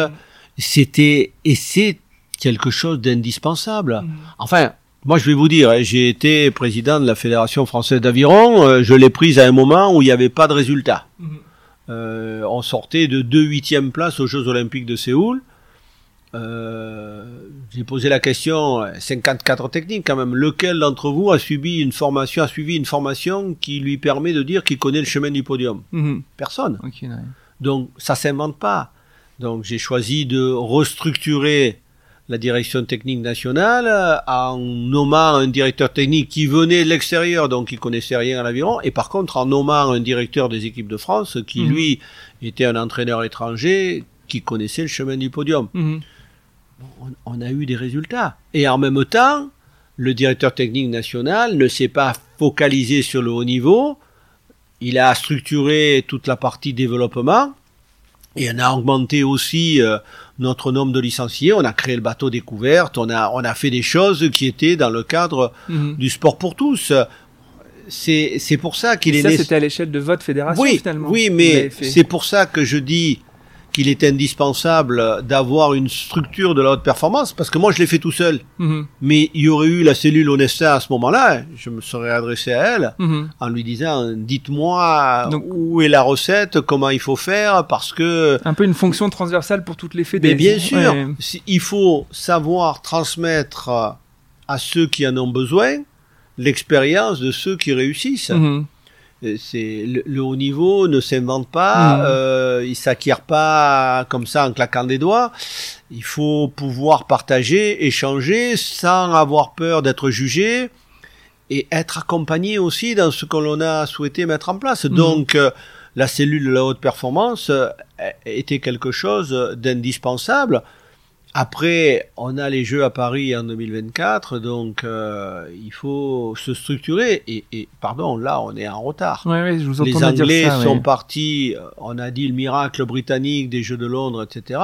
Speaker 1: C'était et c'est quelque chose d'indispensable.
Speaker 2: Mhm.
Speaker 1: Enfin, moi, je vais vous dire, hein, j'ai été président de la Fédération française d'aviron. euh, je l'ai prise à un moment où il n'y avait pas de résultat.
Speaker 2: Mhm.
Speaker 1: Euh, on sortait de deux huitièmes places aux Jeux Olympiques de Séoul. Euh, j'ai posé la question, euh, 54 techniques quand même, lequel d'entre vous a subi une formation, a suivi une formation qui lui permet de dire qu'il connaît le chemin du podium?
Speaker 2: Mhm.
Speaker 1: Personne.
Speaker 2: Ouais.
Speaker 1: Donc ça s'invente pas. Donc j'ai choisi de restructurer la direction technique nationale euh, en nommant un directeur technique qui venait de l'extérieur, donc qui connaissait rien à l'aviron, et par contre en nommant un directeur des équipes de France qui
Speaker 2: Mhm.
Speaker 1: lui était un entraîneur étranger qui connaissait le chemin du podium.
Speaker 2: Mhm.
Speaker 1: On, on a eu des résultats. Et en même temps, le directeur technique national ne s'est pas focalisé sur le haut niveau. Il a structuré toute la partie développement. Et on a augmenté aussi euh, notre nombre de licenciés. On a créé le bateau découverte. On a, on a fait des choses qui étaient dans le cadre
Speaker 2: Mhm.
Speaker 1: du sport pour tous. C'est, c'est pour ça qu'il est
Speaker 2: ça,
Speaker 1: né-
Speaker 2: c'était à l'échelle de votre fédération
Speaker 1: oui,
Speaker 2: finalement.
Speaker 1: oui, mais c'est pour ça que je dis qu'il est indispensable d'avoir une structure de la haute performance, parce que moi je l'ai fait tout seul.
Speaker 2: Mhm.
Speaker 1: Mais il y aurait eu la cellule Honesta à ce moment-là, je me serais adressé à elle
Speaker 2: Mhm.
Speaker 1: en lui disant dites-moi où est la recette, comment il faut faire, parce que
Speaker 2: Un peu une fonction transversale pour toutes les fédés.
Speaker 1: mais bien sûr,
Speaker 2: Ouais.
Speaker 1: il faut savoir transmettre à ceux qui en ont besoin l'expérience de ceux qui réussissent.
Speaker 2: Mhm.
Speaker 1: Euh, C'est le, le haut niveau ne s'invente pas,
Speaker 2: Mhm.
Speaker 1: euh, il s'acquiert pas comme ça en claquant des doigts. Il faut pouvoir partager, échanger sans avoir peur d'être jugé et être accompagné aussi dans ce que l'on a souhaité mettre en place.
Speaker 2: Mhm.
Speaker 1: Donc euh, la cellule de la haute performance euh, était quelque chose d'indispensable. Après, on a les Jeux à Paris en 2024, donc euh, il faut se structurer. Et, et pardon, là, on est en retard.
Speaker 2: Ouais, ouais, je vous
Speaker 1: Les Anglais
Speaker 2: ça. ouais.
Speaker 1: sont partis, euh, on a dit le miracle britannique des Jeux de Londres, etc.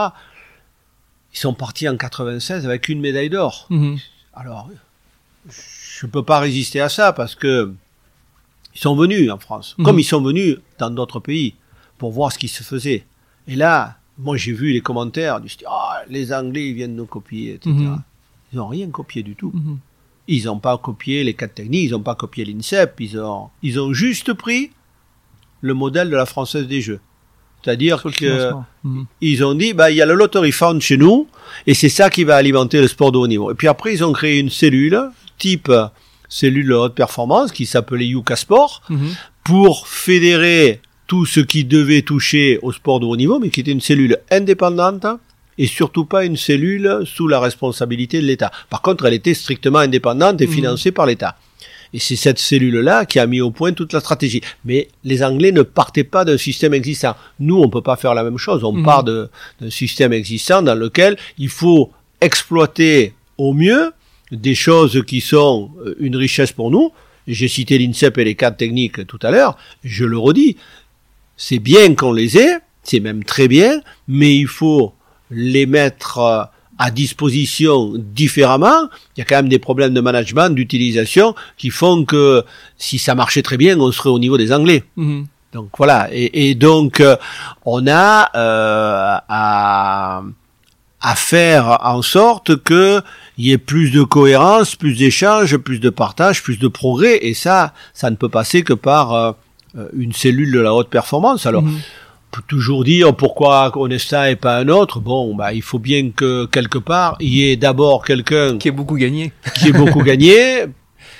Speaker 1: Ils sont partis en 96 avec une médaille d'or.
Speaker 2: Mhm.
Speaker 1: Alors, je peux pas résister à ça parce que ils sont venus en France,
Speaker 2: Mhm.
Speaker 1: comme ils sont venus dans d'autres pays pour voir ce qui se faisait. Et là, moi j'ai vu les commentaires du style Ah, les Anglais ils viennent nous copier, etc.
Speaker 2: Mhm.
Speaker 1: Ils n'ont rien copié du tout.
Speaker 2: Mhm.
Speaker 1: Ils n'ont pas copié les quatre techniques, ils n'ont pas copié l'INSEP, ils ont, ils ont juste pris le modèle de la Française des Jeux. C'est-à-dire que.
Speaker 2: Mhm.
Speaker 1: ils ont dit, bah, il y a le Lottery Fund chez nous, et c'est ça qui va alimenter le sport de haut niveau. Et puis après, ils ont créé une cellule, type cellule de haute performance, qui s'appelait Yuka Sport,
Speaker 2: Mhm.
Speaker 1: pour fédérer tout ce qui devait toucher au sport de haut niveau, mais qui était une cellule indépendante, et surtout pas une cellule sous la responsabilité de l'État. Par contre, elle était strictement indépendante et
Speaker 2: Mhm.
Speaker 1: financée par l'État. Et c'est cette cellule-là qui a mis au point toute la stratégie. Mais les Anglais ne partaient pas d'un système existant. Nous, on peut pas faire la même chose. On
Speaker 2: Mhm.
Speaker 1: part d'un système existant dans lequel il faut exploiter au mieux des choses qui sont euh, une richesse pour nous. J'ai cité l'INSEP et les cadres techniques tout à l'heure. Je le redis. C'est bien qu'on les ait. C'est même très bien. Mais il faut les mettre euh, à disposition différemment. Il y a quand même des problèmes de management, d'utilisation, qui font que si ça marchait très bien, on serait au niveau des Anglais.
Speaker 2: Mhm.
Speaker 1: Donc voilà. Et, et donc euh, on a euh, à, à faire en sorte que il y ait plus de cohérence, plus d'échanges, plus de partage, plus de progrès. Et ça, ça ne peut passer que par euh, une cellule de la haute performance. Alors
Speaker 2: Mhm.
Speaker 1: On toujours dire pourquoi Onesta et pas un autre. Bon, bah, il faut bien que quelque part, il y ait d'abord quelqu'un
Speaker 2: Qui a beaucoup gagné.
Speaker 1: qui ait beaucoup gagné,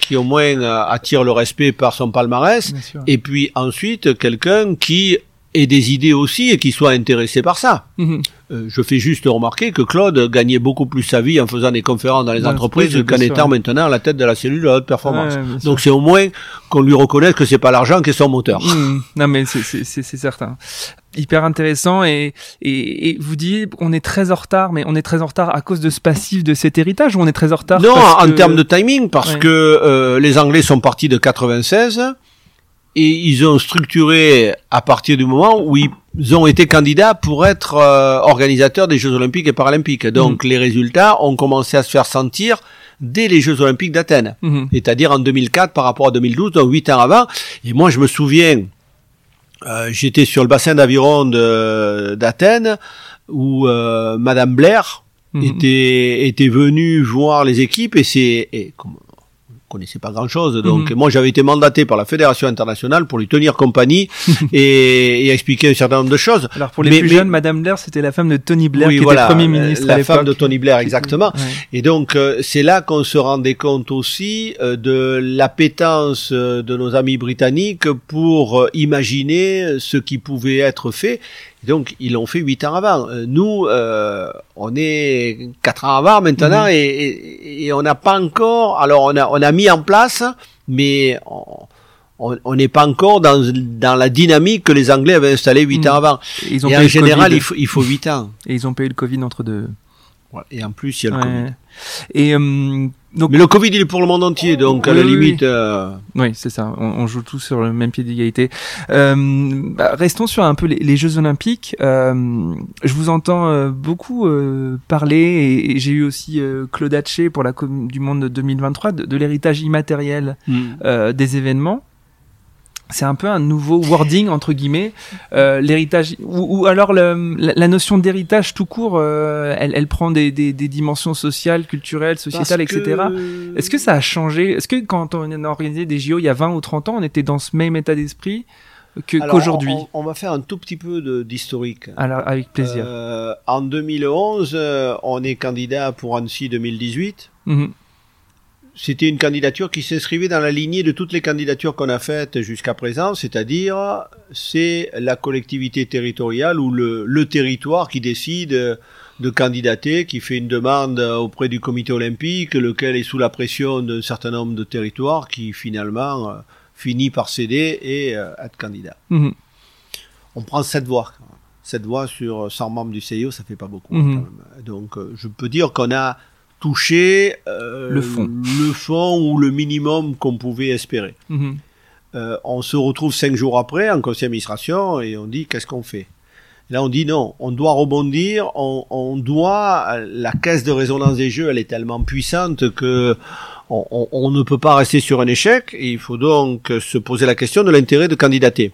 Speaker 1: qui au moins euh, attire le respect par son palmarès, et puis ensuite quelqu'un qui ait des idées aussi et qui soit intéressé par ça.
Speaker 2: Mhm.
Speaker 1: Je fais juste remarquer que Claude gagnait beaucoup plus sa vie en faisant des conférences dans les entreprises qu'en étant maintenant à la tête de la cellule de haute performance.
Speaker 2: Ouais.
Speaker 1: Donc c'est au moins qu'on lui reconnaisse que c'est pas l'argent qui est son moteur.
Speaker 2: Mmh. Non mais c'est certain. Hyper intéressant et, et et vous dites on est très en retard mais on est très en retard à cause de ce passif de cet héritage ou on est très en retard
Speaker 1: Non,
Speaker 2: parce
Speaker 1: en
Speaker 2: que-
Speaker 1: termes de timing, parce
Speaker 2: Ouais.
Speaker 1: que euh, les Anglais sont partis de 96 et ils ont structuré à partir du moment où ils ont été candidats pour être euh, organisateurs des Jeux Olympiques et Paralympiques. Donc
Speaker 2: Mm.
Speaker 1: les résultats ont commencé à se faire sentir dès les Jeux Olympiques d'Athènes,
Speaker 2: Mhm.
Speaker 1: c'est-à-dire en 2004 par rapport à 2012, donc huit ans avant. Et moi, je me souviens, euh, j'étais sur le bassin d'aviron d'Athènes où euh, Madame Blair,
Speaker 2: Mhm.
Speaker 1: était était venu voir les équipes et c'est comme on connaissait pas grand chose donc
Speaker 2: Mhm.
Speaker 1: moi j'avais été mandaté par la fédération internationale pour lui tenir compagnie et, et expliquer un certain nombre de choses
Speaker 2: Alors pour les
Speaker 1: Mais-
Speaker 2: plus
Speaker 1: mais-
Speaker 2: jeunes, Madame Blair, c'était la femme de Tony Blair
Speaker 1: Oui,
Speaker 2: qui
Speaker 1: voilà,
Speaker 2: était Premier
Speaker 1: euh,
Speaker 2: ministre
Speaker 1: la
Speaker 2: à
Speaker 1: femme de. Tony Blair exactement
Speaker 2: Ouais.
Speaker 1: et donc euh, c'est là qu'on se rendait compte aussi euh, de l'appétence de nos amis britanniques pour euh, imaginer ce qui pouvait être fait. Donc ils l'ont fait huit ans avant. Euh, Nous, euh, on est quatre ans avant maintenant
Speaker 2: Mhm.
Speaker 1: et, et- et on n'a pas encore. Alors on a on a mis en place, mais on- n'est pas encore dans dans la dynamique que les Anglais avaient installée huit
Speaker 2: Mhm.
Speaker 1: ans avant.
Speaker 2: Et ils ont
Speaker 1: Et
Speaker 2: payé
Speaker 1: en général,
Speaker 2: Covid.
Speaker 1: il faut il faut huit ans.
Speaker 2: Et ils ont payé le Covid entre deux.
Speaker 1: Et en plus, il y a le Covid.
Speaker 2: Ouais. Et euh, donc
Speaker 1: Mais le Covid, il est pour le monde entier, donc à
Speaker 2: Oui,
Speaker 1: la
Speaker 2: oui,
Speaker 1: limite. euh,
Speaker 2: Oui, c'est ça. On, on joue tous sur le même pied d'égalité. Euh, bah, restons sur un peu les, les Jeux Olympiques. Euh, je vous entends euh, beaucoup euh, parler et, et j'ai eu aussi euh, Claude Hatché pour la Coupe du Monde de 2023 de, de l'héritage immatériel euh, des événements. C'est un peu un nouveau wording entre guillemets, euh, l'héritage ou, ou alors le- la, la notion d'héritage tout court, euh, elle, elle prend des, des, des dimensions sociales, culturelles, sociétales,
Speaker 1: parce
Speaker 2: etc.
Speaker 1: que-
Speaker 2: Est-ce que ça a changé? Est-ce que quand on a organisé des JO il y a 20 ou 30 ans, on était dans ce même état d'esprit qu'aujourd'hui?
Speaker 1: on, on va faire un tout petit peu d'historique.
Speaker 2: Alors, avec plaisir.
Speaker 1: Euh, en 2011, euh, on est candidat pour Annecy 2018.
Speaker 2: Mhm.
Speaker 1: C'était une candidature qui s'inscrivait dans la lignée de toutes les candidatures qu'on a faites jusqu'à présent, c'est-à-dire c'est la collectivité territoriale ou le, le territoire qui décide de candidater, qui fait une demande auprès du comité olympique, lequel est sous la pression d'un certain nombre de territoires qui finalement euh, finit par céder et euh, être candidat.
Speaker 2: Mhm.
Speaker 1: On prend sept voix. quand même. Sept voix sur 100 membres du CIO, ça fait pas beaucoup.
Speaker 2: Mhm.
Speaker 1: quand même. Donc euh, je peux dire qu'on a touché euh,
Speaker 2: Le fond.
Speaker 1: le fond ou le minimum qu'on pouvait espérer.
Speaker 2: Mhm.
Speaker 1: Euh, on se retrouve cinq jours après en conseil d'administration et on dit qu'est-ce qu'on fait? Là, on dit non, on doit rebondir, on, on doit. La caisse de résonance des jeux, elle est tellement puissante que on, on- on ne peut pas rester sur un échec. Et il faut donc se poser la question de l'intérêt de candidater.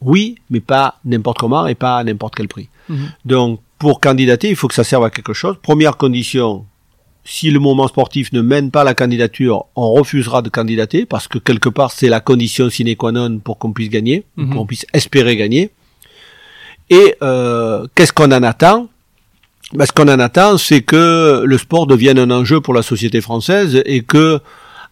Speaker 1: Oui, mais pas n'importe comment et pas à n'importe quel prix.
Speaker 2: Mhm.
Speaker 1: Donc, pour candidater, il faut que ça serve à quelque chose. Première condition, si le moment sportif ne mène pas la candidature, on refusera de candidater parce que quelque part c'est la condition sine qua non pour qu'on puisse gagner,
Speaker 2: Mhm.
Speaker 1: pour qu'on puisse espérer gagner. Et euh, qu'est-ce qu'on en attend? Ben, Ce qu'on en attend, c'est que le sport devienne un enjeu pour la société française et que,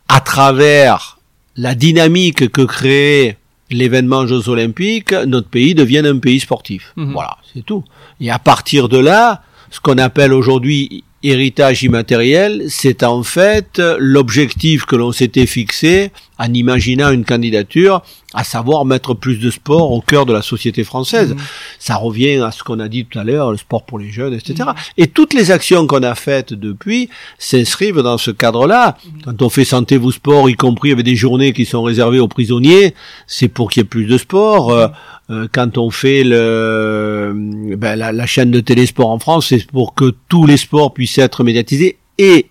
Speaker 1: à travers la dynamique que crée l'événement Jeux Olympiques, notre pays devienne un pays sportif.
Speaker 2: Mhm.
Speaker 1: Voilà, c'est tout. Et à partir de là, ce qu'on appelle aujourd'hui héritage immatériel, c'est en fait l'objectif que l'on s'était fixé en imaginant une candidature, à savoir mettre plus de sport au cœur de la société française.
Speaker 2: Mhm.
Speaker 1: Ça revient à ce qu'on a dit tout à l'heure, le sport pour les jeunes, etc. Et toutes les actions qu'on a faites depuis s'inscrivent dans ce cadre-là. Quand on fait santé vous sport, y compris avec des journées qui sont réservées aux prisonniers, c'est pour qu'il y ait plus de sport. Euh, euh, quand on fait le, ben, la, la chaîne de télésport en France, c'est pour que tous les sports puissent être médiatisés et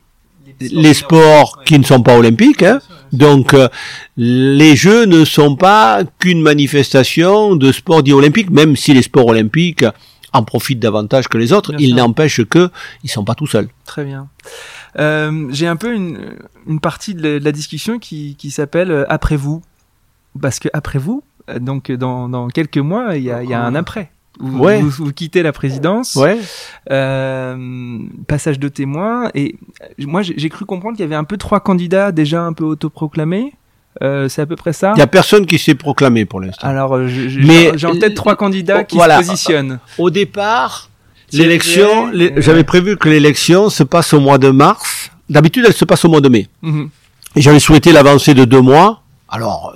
Speaker 1: les sports qui ne sont pas olympiques. Hein. Donc, euh, les Jeux ne sont pas qu'une manifestation de sport dit olympique, même si les sports olympiques en profitent davantage que les autres.
Speaker 2: Bien
Speaker 1: Il n'empêche que ils sont pas tout seuls.
Speaker 2: Très bien. Euh, J'ai un peu une, une partie de la, de la discussion qui, qui s'appelle euh, après vous, parce que après vous, euh, donc dans, dans quelques mois, il y a, il y a un après. Vous,
Speaker 1: Ouais.
Speaker 2: vous, vous quittez la présidence,
Speaker 1: Ouais.
Speaker 2: euh, passage de témoin, et moi j'ai cru comprendre qu'il y avait un peu trois candidats déjà un peu autoproclamés. Euh, C'est à peu près ça.
Speaker 1: Il y a personne qui s'est proclamé pour l'instant.
Speaker 2: Alors euh, j'ai en tête trois candidats qui
Speaker 1: Voilà.
Speaker 2: se positionnent.
Speaker 1: Au départ, L'élection,
Speaker 2: euh,
Speaker 1: j'avais prévu que l'élection se passe au mois de mars. D'habitude, elle se passe au mois de mai. Et j'avais souhaité l'avancer de deux mois. Alors,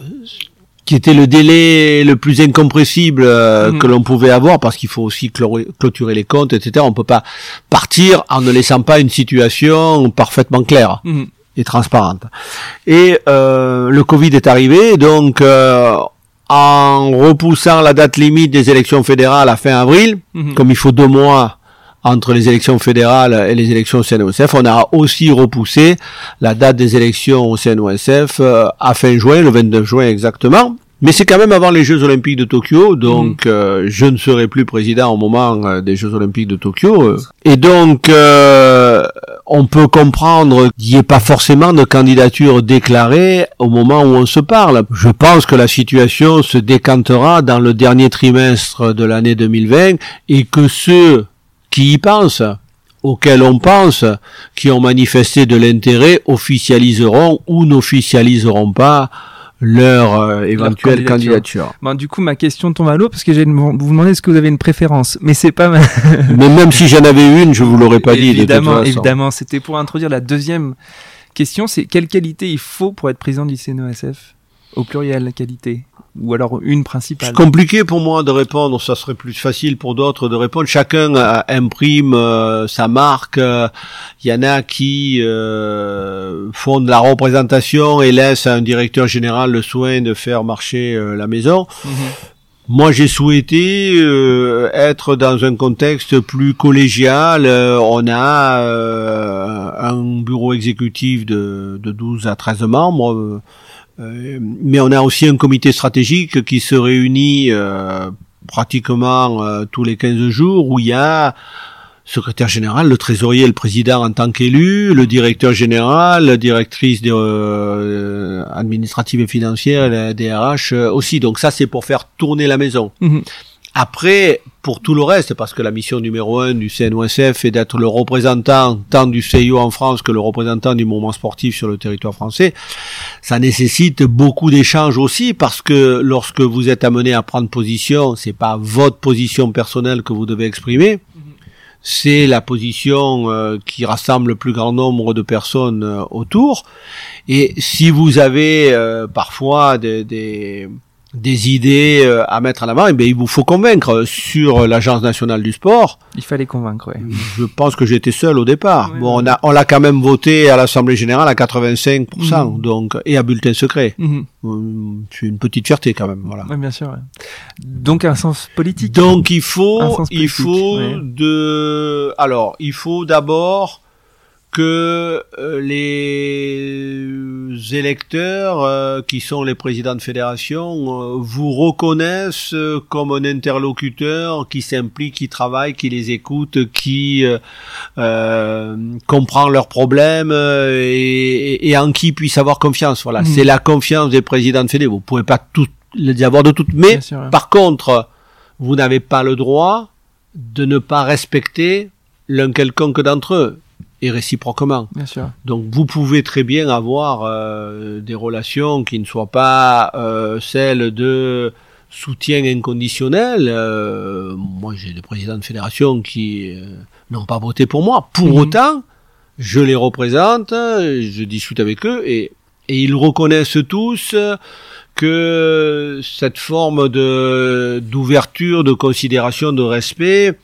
Speaker 1: qui était le délai le plus incompressible euh,
Speaker 2: Mhm.
Speaker 1: que l'on pouvait avoir, parce qu'il faut aussi clôturer les comptes, etc. On peut pas partir en ne laissant pas une situation parfaitement claire
Speaker 2: Mhm.
Speaker 1: et transparente. Et euh, le Covid est arrivé, donc euh, en repoussant la date limite des élections fédérales à fin avril,
Speaker 2: Mhm.
Speaker 1: comme il faut deux mois entre les élections fédérales et les élections au CNOSF, on a aussi repoussé la date des élections au CNOSF euh, à fin juin, le 29 juin exactement. Mais c'est quand même avant les Jeux Olympiques de Tokyo, donc euh, je ne serai plus président au moment euh, des Jeux Olympiques de Tokyo. euh. Et donc, euh, on peut comprendre qu'il n'y ait pas forcément de candidature déclarée au moment où on se parle. Je pense que la situation se décantera dans le dernier trimestre de l'année 2020 et que ceux qui y pensent, auxquels on pense, qui ont manifesté de l'intérêt, officialiseront ou n'officialiseront pas leur euh, éventuelle
Speaker 2: candidature. du coup, ma question tombe à l'eau parce que j'ai vous demander est-ce que vous avez une préférence, mais c'est pas ma...
Speaker 1: Mais même si j'en avais une, je vous l'aurais pas dit.
Speaker 2: évidemment, évidemment, c'était pour introduire la deuxième question, c'est quelle qualité il faut pour être président du CNOSF au pluriel la qualité ou alors une principale.
Speaker 1: C'est compliqué pour moi de répondre, ça serait plus facile pour d'autres de répondre. Chacun euh, imprime euh, sa marque. euh, Il y en a qui euh, font de la représentation et laissent à un directeur général le soin de faire marcher euh, la maison.
Speaker 2: Mhm.
Speaker 1: Moi, j'ai souhaité euh, être dans un contexte plus collégial. Euh, on a euh, un bureau exécutif de, de 12 à 13 membres, euh, euh, mais on a aussi un comité stratégique qui se réunit euh, pratiquement euh, tous les 15 jours, où il y a secrétaire général, le trésorier, le président en tant qu'élu, le directeur général, la directrice euh, administrative et financière, la DRH euh, aussi. Donc ça, c'est pour faire tourner la maison.
Speaker 2: Mhm.
Speaker 1: Après, pour tout le reste, parce que la mission numéro un du CNOSF est d'être le représentant tant du CIO en France que le représentant du mouvement sportif sur le territoire français, ça nécessite beaucoup d'échanges aussi, parce que lorsque vous êtes amené à prendre position, c'est pas votre position personnelle que vous devez exprimer, c'est la position euh, qui rassemble le plus grand nombre de personnes euh, autour. Et si vous avez euh, parfois des, des, des idées euh, à mettre en avant, eh bien, il vous faut convaincre sur l'Agence nationale du sport.
Speaker 2: Il fallait convaincre, ouais.
Speaker 1: Je pense que j'étais seul au départ. Bon, on a on l'a quand même voté à l'Assemblée générale à 85%,
Speaker 2: Mhm.
Speaker 1: donc et à bulletin secret.
Speaker 2: Mhm.
Speaker 1: C'est une petite fierté quand même, voilà.
Speaker 2: Ouais, bien sûr. ouais. Donc un sens politique.
Speaker 1: Donc il faut, il faut
Speaker 2: ouais.
Speaker 1: de, alors il faut d'abord que euh, les électeurs euh, qui sont les présidents de fédération euh, vous reconnaissent euh, comme un interlocuteur qui s'implique, qui travaille, qui les écoute, qui euh, euh, comprend leurs problèmes et, et en qui puisse avoir confiance. Voilà,
Speaker 2: Mhm.
Speaker 1: c'est la confiance des présidents de fédé. Vous pouvez pas tout les avoir de toutes, mais
Speaker 2: Bien sûr, ouais.
Speaker 1: par contre, vous n'avez pas le droit de ne pas respecter l'un quelconque d'entre eux, et réciproquement.
Speaker 2: Bien sûr.
Speaker 1: Donc vous pouvez très bien avoir euh, des relations qui ne soient pas euh, celles de soutien inconditionnel. Euh, moi, j'ai des présidents de fédération qui euh, n'ont pas voté pour moi. Pour
Speaker 2: Mhm.
Speaker 1: autant, je les représente, je discute avec eux et, et ils reconnaissent tous que cette forme de d'ouverture, de considération, de respect,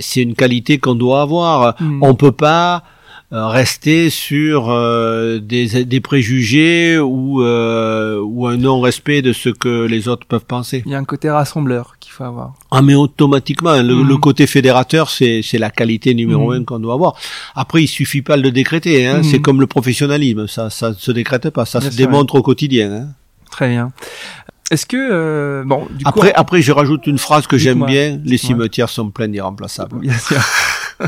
Speaker 1: c'est une qualité qu'on doit avoir.
Speaker 2: Mhm.
Speaker 1: On peut pas euh, rester sur euh, des, des préjugés ou, euh, ou un non-respect de ce que les autres peuvent penser.
Speaker 2: Il y a un côté rassembleur qu'il faut avoir.
Speaker 1: Ah mais automatiquement, le, le côté fédérateur, c'est la qualité numéro
Speaker 2: Mhm.
Speaker 1: un qu'on doit avoir. Après, il suffit pas de le décréter. Hein.
Speaker 2: Mhm.
Speaker 1: C'est comme le professionnalisme, ça ça se décrète pas, ça
Speaker 2: Bien
Speaker 1: se démontre au quotidien. Hein.
Speaker 2: Très bien. Est-ce que euh, bon du coup
Speaker 1: Après, après, je rajoute une phrase que j'aime bien les cimetières sont pleins d'irremplaçables.
Speaker 2: Bien sûr. ouais.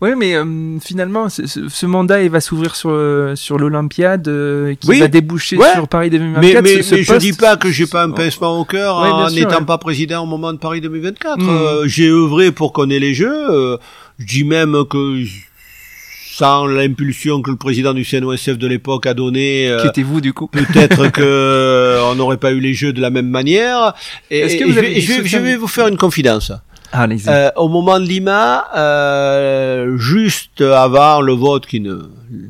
Speaker 2: Ouais, mais euh, finalement, ce, ce- mandat, il va s'ouvrir sur euh, sur l'Olympiade, euh, qui
Speaker 1: Oui.
Speaker 2: va déboucher
Speaker 1: Ouais.
Speaker 2: sur Paris 2024.
Speaker 1: Mais, mais,
Speaker 2: ce- ce
Speaker 1: mais je dis pas que j'ai pas un pincement au cœur
Speaker 2: Ouais,
Speaker 1: en n'étant
Speaker 2: ouais.
Speaker 1: pas président au moment de Paris 2024.
Speaker 2: Mhm.
Speaker 1: Euh, j'ai œuvré pour qu'on ait les Jeux. Je dis même que sans l'impulsion que le président du CNOSF de l'époque a donnée, euh,
Speaker 2: Qui étiez-vous du coup?
Speaker 1: peut-être que euh, on n'aurait pas eu les Jeux de la même manière. Et,
Speaker 2: Est-ce que vous avez
Speaker 1: je vais- je vais vous faire une confidence.
Speaker 2: Ah.
Speaker 1: Euh, au moment de Lima, euh, juste avant le vote qui ne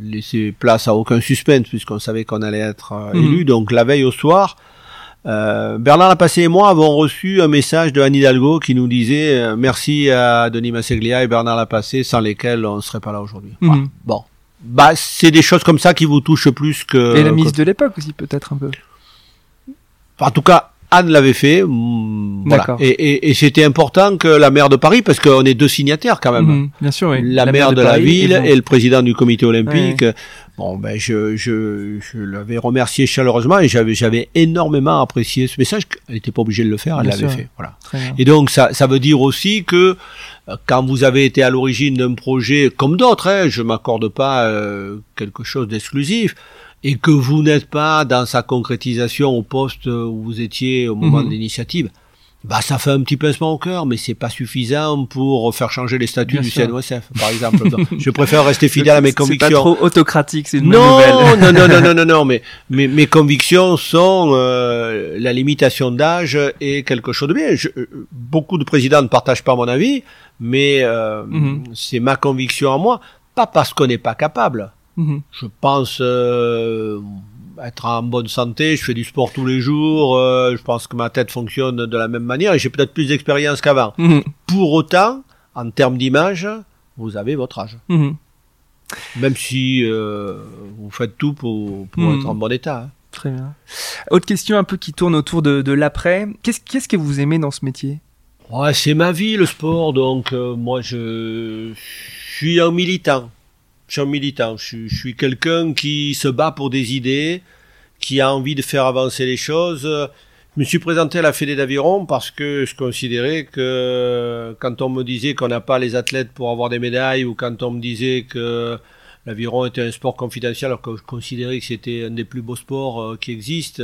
Speaker 1: laissait place à aucun suspense puisqu'on savait qu'on allait être euh,
Speaker 2: Mhm.
Speaker 1: élu, donc la veille au soir, euh, Bernard Lapassé et moi avons reçu un message de Anne Hidalgo qui nous disait euh, merci à Denis Masseglia et Bernard Lapassé sans lesquels on ne serait pas là aujourd'hui.
Speaker 2: Mhm.
Speaker 1: Bon, bah c'est des choses comme ça qui vous touchent plus que.
Speaker 2: Et la
Speaker 1: que-
Speaker 2: mise de l'époque aussi, peut-être un peu.
Speaker 1: en tout cas, Anne l'avait fait. mm, voilà. Et, et, et c'était important que la maire de Paris, parce qu'on est deux signataires quand même.
Speaker 2: Mhm, Bien sûr, oui.
Speaker 1: La, maire de, la ville
Speaker 2: et
Speaker 1: le président du comité olympique. Bon, ben, je, je, je l'avais remercié chaleureusement et j'avais, j'avais énormément apprécié ce message. Elle n'était pas obligée de le faire, elle l'avait fait. Voilà. Et donc, ça, ça veut dire aussi que euh, quand vous avez été à l'origine d'un projet comme d'autres, hein, je m'accorde pas euh, quelque chose d'exclusif, et que vous n'êtes pas dans sa concrétisation au poste où vous étiez au moment
Speaker 2: Mhm.
Speaker 1: de l'initiative, bah ça fait un petit pincement au cœur, mais c'est pas suffisant pour faire changer les statuts
Speaker 2: Bien
Speaker 1: du
Speaker 2: sûr.
Speaker 1: CNOSF, par exemple. Donc, je préfère rester fidèle à mes
Speaker 2: C'est pas
Speaker 1: convictions.
Speaker 2: trop autocratique, c'est une bonne
Speaker 1: Non,
Speaker 2: nouvelle.
Speaker 1: non, non, non, non, non, non, mais mes, mes convictions sont euh, la limitation d'âge est quelque chose de bien. Je- euh, beaucoup de présidents ne partagent pas mon avis, mais euh,
Speaker 2: Mhm.
Speaker 1: c'est ma conviction à moi, pas parce qu'on n'est pas capable.
Speaker 2: Mhm.
Speaker 1: Je pense euh, être en bonne santé, je fais du sport tous les jours, euh, je pense que ma tête fonctionne de la même manière et j'ai peut-être plus d'expérience qu'avant.
Speaker 2: Mhm.
Speaker 1: Pour autant, en termes d'image, vous avez votre âge.
Speaker 2: Mhm.
Speaker 1: Même si euh, vous faites tout pour, pour être en bon état. hein.
Speaker 2: Très bien. Autre question un peu qui tourne autour de, de l'après. Qu'est-ce qu'est-ce que vous aimez dans ce métier?
Speaker 1: Ouais, c'est ma vie le sport, donc euh, moi je suis un militant. Je suis un militant. Je, suis- je suis quelqu'un qui se bat pour des idées, qui a envie de faire avancer les choses. Je me suis présenté à la Fédé d'Aviron parce que je considérais que quand on me disait qu'on n'a pas les athlètes pour avoir des médailles ou quand on me disait que l'aviron était un sport confidentiel alors que je considérais que c'était un des plus beaux sports euh, qui existent,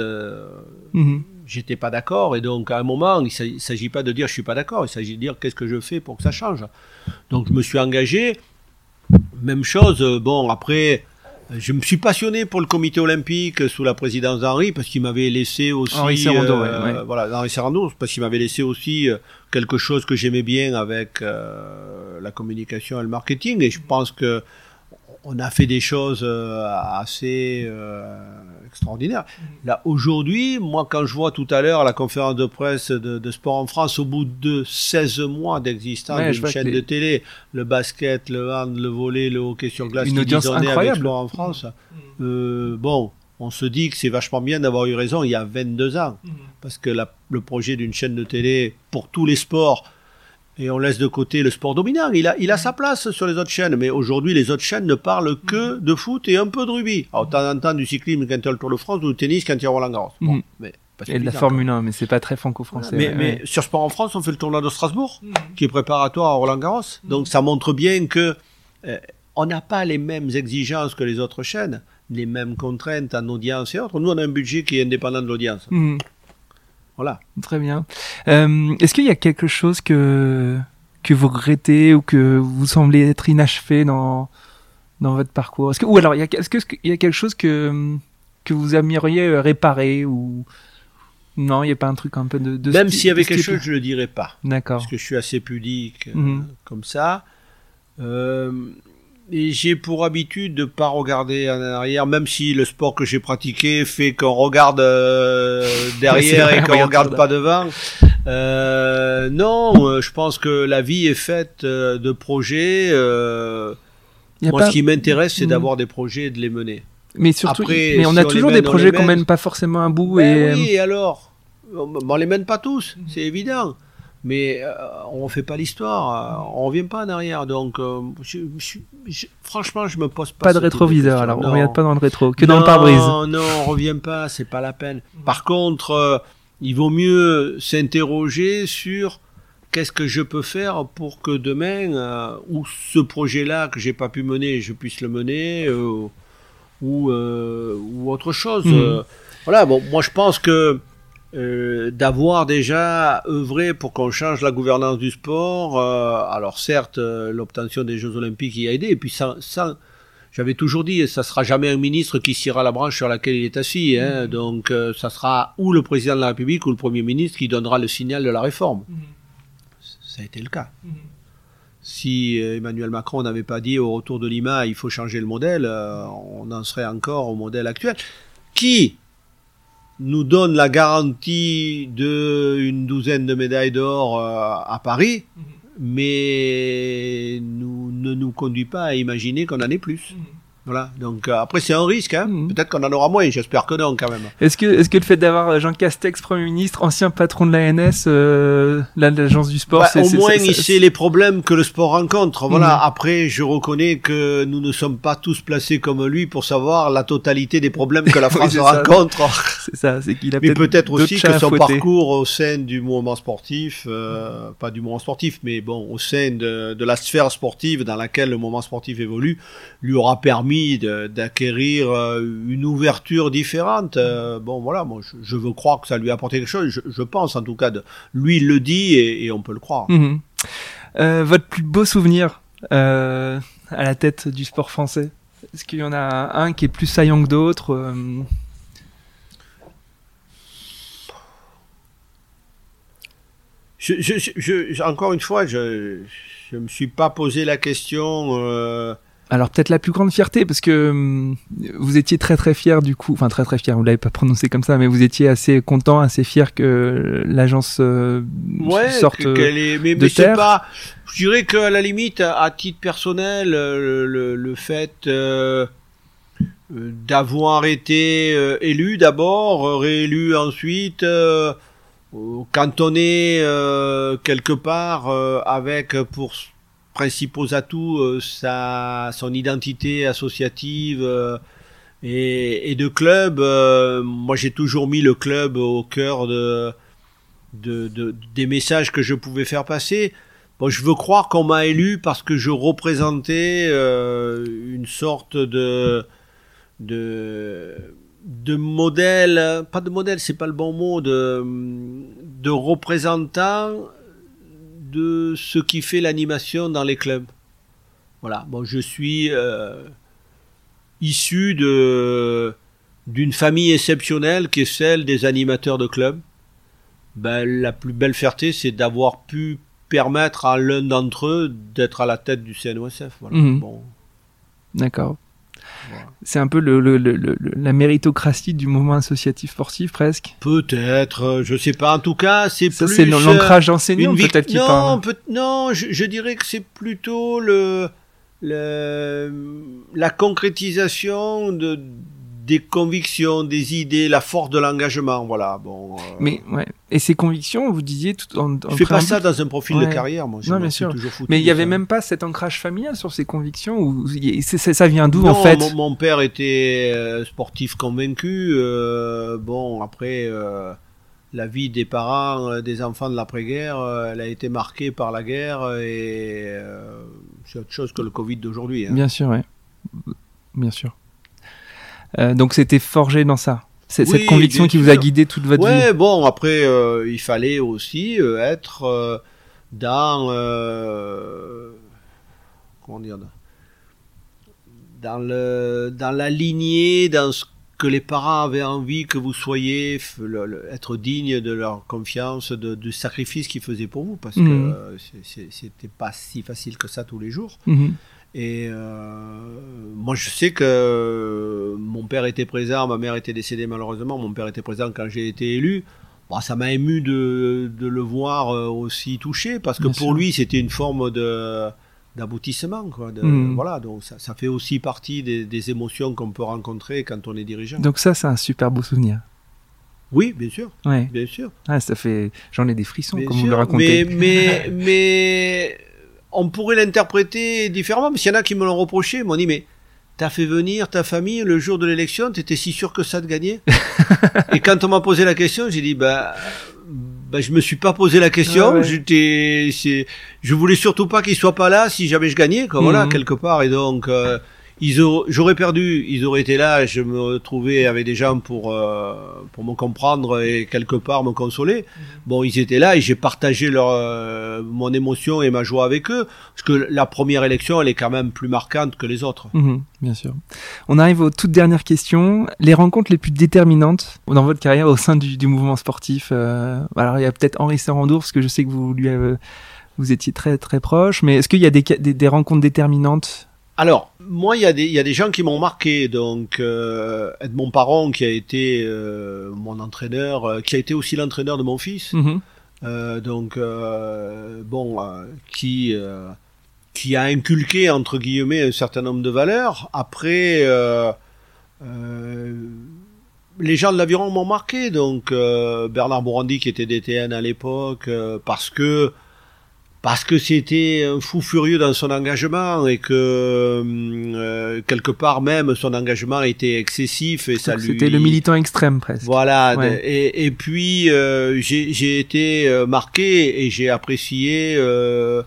Speaker 2: Mhm.
Speaker 1: j'étais pas d'accord et donc à un moment il ne s'agit pas de dire je suis pas d'accord il s'agit de dire qu'est-ce que je fais pour que ça change donc je me suis engagé même chose euh, bon après je me suis passionné pour le comité olympique sous la présidence d'Henri parce qu'il m'avait laissé aussi
Speaker 2: Henri Serrando, ouais,
Speaker 1: euh,
Speaker 2: ouais.
Speaker 1: voilà Henri Serrando parce qu'il m'avait laissé aussi euh, quelque chose que j'aimais bien avec euh, la communication et le marketing et je pense que on a fait des choses assez euh, extraordinaires. Là, aujourd'hui, moi, quand je vois tout à l'heure la conférence de presse de, de Sport en France, au bout de 16 mois d'existence d'une chaîne
Speaker 2: les-
Speaker 1: de télé, le basket, le hand, le volley, le hockey sur glace,
Speaker 2: Une
Speaker 1: qui
Speaker 2: audience
Speaker 1: disonnait avec
Speaker 2: incroyable.
Speaker 1: Sport en France, euh, bon, on se dit que c'est vachement bien d'avoir eu raison il y a 22 ans. Parce que la- le projet d'une chaîne de télé pour tous les sports, et on laisse de côté le sport dominant, il a, il a sa place sur les autres chaînes. Mais aujourd'hui, les autres chaînes ne parlent que de foot et un peu de rugby. Alors, de temps en temps, du cyclisme quand il y a le Tour de France, ou du tennis quand il y a Roland Garros. Bon,
Speaker 2: Mhm.
Speaker 1: mais
Speaker 2: Et de la Formule 1, mais c'est pas très franco-français.
Speaker 1: mais,
Speaker 2: ouais,
Speaker 1: mais
Speaker 2: ouais.
Speaker 1: sur Sport en France, on fait le tournoi de Strasbourg, qui est préparatoire à Roland Garros. Donc ça montre bien que euh, on n'a pas les mêmes exigences que les autres chaînes, les mêmes contraintes en audience et autres. Nous, on a un budget qui est indépendant de l'audience. Voilà.
Speaker 2: Très bien. Euh, Est-ce qu'il y a quelque chose que que vous regrettez ou que vous semblez être inachevé dans dans votre parcours? Est-ce que ou alors il y a est-ce que il y a quelque chose que que vous aimeriez euh, réparer ou non, il n'y a pas un truc un peu de, de
Speaker 1: Même s'il y avait quelque chose, je le dirais pas.
Speaker 2: D'accord.
Speaker 1: Parce que je suis assez pudique euh,
Speaker 2: Mhm.
Speaker 1: comme ça. Euh, j'ai pour habitude de pas regarder en arrière, même si le sport que j'ai pratiqué fait qu'on regarde euh, derrière
Speaker 2: vrai,
Speaker 1: et
Speaker 2: on
Speaker 1: qu'on
Speaker 2: regarde
Speaker 1: pas devant. Euh, non, euh, je pense que la vie est faite de projets. euh, moi,
Speaker 2: pas-
Speaker 1: ce qui m'intéresse, c'est
Speaker 2: Mhm.
Speaker 1: d'avoir des projets et de les mener.
Speaker 2: Mais surtout,
Speaker 1: Après,
Speaker 2: mais on
Speaker 1: si
Speaker 2: a
Speaker 1: on
Speaker 2: toujours
Speaker 1: mène,
Speaker 2: des projets qu'on
Speaker 1: mène.
Speaker 2: mène pas forcément à bout
Speaker 1: Ben
Speaker 2: et
Speaker 1: oui, et alors? On, on les mène pas tous, c'est évident. Mais euh, on fait pas l'histoire, euh, on revient pas en arrière. Donc, euh, je, je- je- franchement, je me pose pas.
Speaker 2: pas de rétroviseur. alors, on
Speaker 1: Non.
Speaker 2: regarde pas dans le rétro, que dans le
Speaker 1: Non,
Speaker 2: pare-brise.
Speaker 1: Non, on revient pas, c'est pas la peine. Par contre, euh, il vaut mieux s'interroger sur qu'est-ce que je peux faire pour que demain, euh, ou ce projet-là que j'ai pas pu mener, je puisse le mener, euh, ou euh, ou autre chose. Euh, voilà. Bon, moi je pense que euh, d'avoir déjà œuvré pour qu'on change la gouvernance du sport. euh, alors certes, euh, l'obtention des Jeux Olympiques y a aidé, et puis sans, sans- j'avais toujours dit, ça sera jamais un ministre qui sciera la branche sur laquelle il est assis. Hein, donc euh, ça sera ou le président de la République ou le Premier ministre qui donnera le signal de la réforme. C'est ça a été le cas. Si Emmanuel Macron n'avait pas dit au retour de Lima, il faut changer le modèle, on en serait encore au modèle actuel. Qui nous donne la garantie d'une douzaine de médailles d'or à Paris, mhm. mais nous, ne nous conduit pas à imaginer qu'on en ait plus. Mhm. Voilà. Donc euh, après c'est un risque. Hein. Mhm. Peut-être qu'on en aura moins. J'espère que non quand même.
Speaker 2: Est-ce que est-ce que le fait d'avoir Jean Castex Premier ministre, ancien patron de l'ANS, euh, l'agence du sport,
Speaker 1: bah, au moins il sait les problèmes que le sport rencontre. Voilà. Mhm. Après je reconnais que nous ne sommes pas tous placés comme lui pour savoir la totalité des problèmes que la France rencontre.
Speaker 2: c'est ça. C'est qu'il a
Speaker 1: mais peut-être aussi que son parcours au sein du mouvement sportif, euh, pas du mouvement sportif, mais bon au sein de, de la sphère sportive dans laquelle le mouvement sportif évolue, lui aura permis d'acquérir euh, une ouverture différente. Euh, bon, voilà, moi, je, veux croire que ça lui a apporté quelque chose. Je, pense, en tout cas, de, lui, il le dit et, on peut le croire.
Speaker 2: Mhm. Euh, votre plus beau souvenir à la tête du sport français? Est-ce qu'il y en a un qui est plus saillant que d'autres
Speaker 1: je, encore une fois, je ne me suis pas posé la question
Speaker 2: alors peut-être la plus grande fierté parce que hum, vous étiez très très fier du coup, enfin très très fier, vous l'avez pas prononcé comme ça, mais vous étiez assez content, assez fier que l'agence euh, sorte est, mais, de mais Pas,
Speaker 1: je dirais qu'à la limite, à titre personnel, euh, le, fait euh, d'avoir été élu d'abord, réélu ensuite, cantonné quelque part avec pour principaux atouts euh, sa, son identité associative euh, et, de club. Euh, moi, j'ai toujours mis le club au cœur de, des messages que je pouvais faire passer. Bon, je veux croire qu'on m'a élu parce que je représentais une sorte de de de modèle, pas de modèle, c'est pas le bon mot, de de représentant de ce qui fait l'animation dans les clubs. Voilà, bon, je suis euh, issu de d'une famille exceptionnelle qui est celle des animateurs de clubs. Ben, la plus belle fierté, c'est d'avoir pu permettre à l'un d'entre eux d'être à la tête du CNOSF. Voilà.
Speaker 2: Mhm. Bon. D'accord. C'est un peu le, la méritocratie du mouvement associatif sportif presque.
Speaker 1: Peut-être, euh, je sais pas. En tout cas, c'est plus.
Speaker 2: c'est l'ancrage enseignant peut-être qui
Speaker 1: non, non, je, dirais que c'est plutôt le, le la concrétisation de des convictions, des idées, la force de l'engagement, voilà. Bon.
Speaker 2: Euh, Mais ouais. Et ces convictions, vous disiez tout en.
Speaker 1: en je fais pas ça dans un profil de carrière, moi.
Speaker 2: Non, bien sûr. Mais il y avait même pas cet ancrage familial sur ces convictions ou ça vient d'où en fait
Speaker 1: mon, mon, père était euh, sportif convaincu. Euh, bon, après. la vie des parents, des enfants de l'après-guerre, elle a été marquée par la guerre et c'est autre chose que le Covid d'aujourd'hui. Hein.
Speaker 2: Bien sûr, oui. Bien sûr. Euh, donc c'était forgé dans ça. C'est cette conviction qui vous a guidé toute votre
Speaker 1: ouais,
Speaker 2: vie.
Speaker 1: Ouais, bon, après, euh, il fallait aussi euh, être dans comment dire dans le dans la lignée, dans ce que les parents avaient envie que vous soyez, être digne de leur confiance, de, du sacrifice qu'ils faisaient pour vous, parce mmh. que c'était pas si facile que ça tous les jours. Mmh. Et euh, moi, je sais que mon père était présent, ma mère était décédée malheureusement, mon père était présent quand j'ai été élu. Bon, ça m'a ému de, de, le voir euh, aussi touché, parce que pour lui, c'était une forme de d'aboutissement quoi mmh. voilà donc ça, ça, fait aussi partie des, des émotions qu'on peut rencontrer quand on est dirigeant
Speaker 2: donc ça c'est un super beau souvenir
Speaker 1: oui, bien sûr.
Speaker 2: Ouais.
Speaker 1: Bien sûr.
Speaker 2: Ah, ça fait. J'en ai des frissons, comme vous le racontez.
Speaker 1: Mais, mais, mais on pourrait l'interpréter différemment, mais s'il y en a qui me l'ont reproché, ils m'ont dit, mais t'as fait venir ta famille le jour de l'élection, t'étais si sûr que ça de gagner Et quand on m'a posé la question, j'ai dit, bah, bah, je me suis pas posé la question, j'étais, je voulais surtout pas qu'il soit pas là si jamais je gagnais, quoi, voilà, mhm. quelque part, et donc, euh, ils j'aurais perdu, ils auraient été là, je me retrouvais avec des gens pour euh, pour me comprendre et quelque part me consoler. Mhm. Bon, ils étaient là et j'ai partagé leur euh, mon émotion et ma joie avec eux parce que la première élection, elle est quand même plus marquante que les autres.
Speaker 2: Mhm, bien sûr. On arrive aux toutes dernières questions. Les rencontres les plus déterminantes dans votre carrière au sein du, du mouvement sportif. Euh, alors il y a peut-être Henri Serrandour parce que je sais que vous lui avez vous étiez très très proches. Mais est-ce qu'il y a des, des, des rencontres déterminantes
Speaker 1: Alors, moi, il y, a des, il y a des gens qui m'ont marqué. Donc, euh, Edmond Paron, qui a été euh, mon entraîneur, euh, qui a été aussi l'entraîneur de mon fils.
Speaker 2: Mhm.
Speaker 1: Euh, donc, euh, bon, euh, qui, euh, qui a inculqué, entre guillemets, un certain nombre de valeurs. Après, euh, euh, les gens de l'aviron m'ont marqué. Donc, euh, Bernard Bourandi, qui était DTN à l'époque, euh, parce que parce que c'était un fou furieux dans son engagement et que euh, quelque part même son engagement était excessif et ça lui
Speaker 2: C'était le militant extrême presque.
Speaker 1: voilà
Speaker 2: Ouais.
Speaker 1: et, et puis euh, j'ai été euh, marqué et j'ai apprécié euh,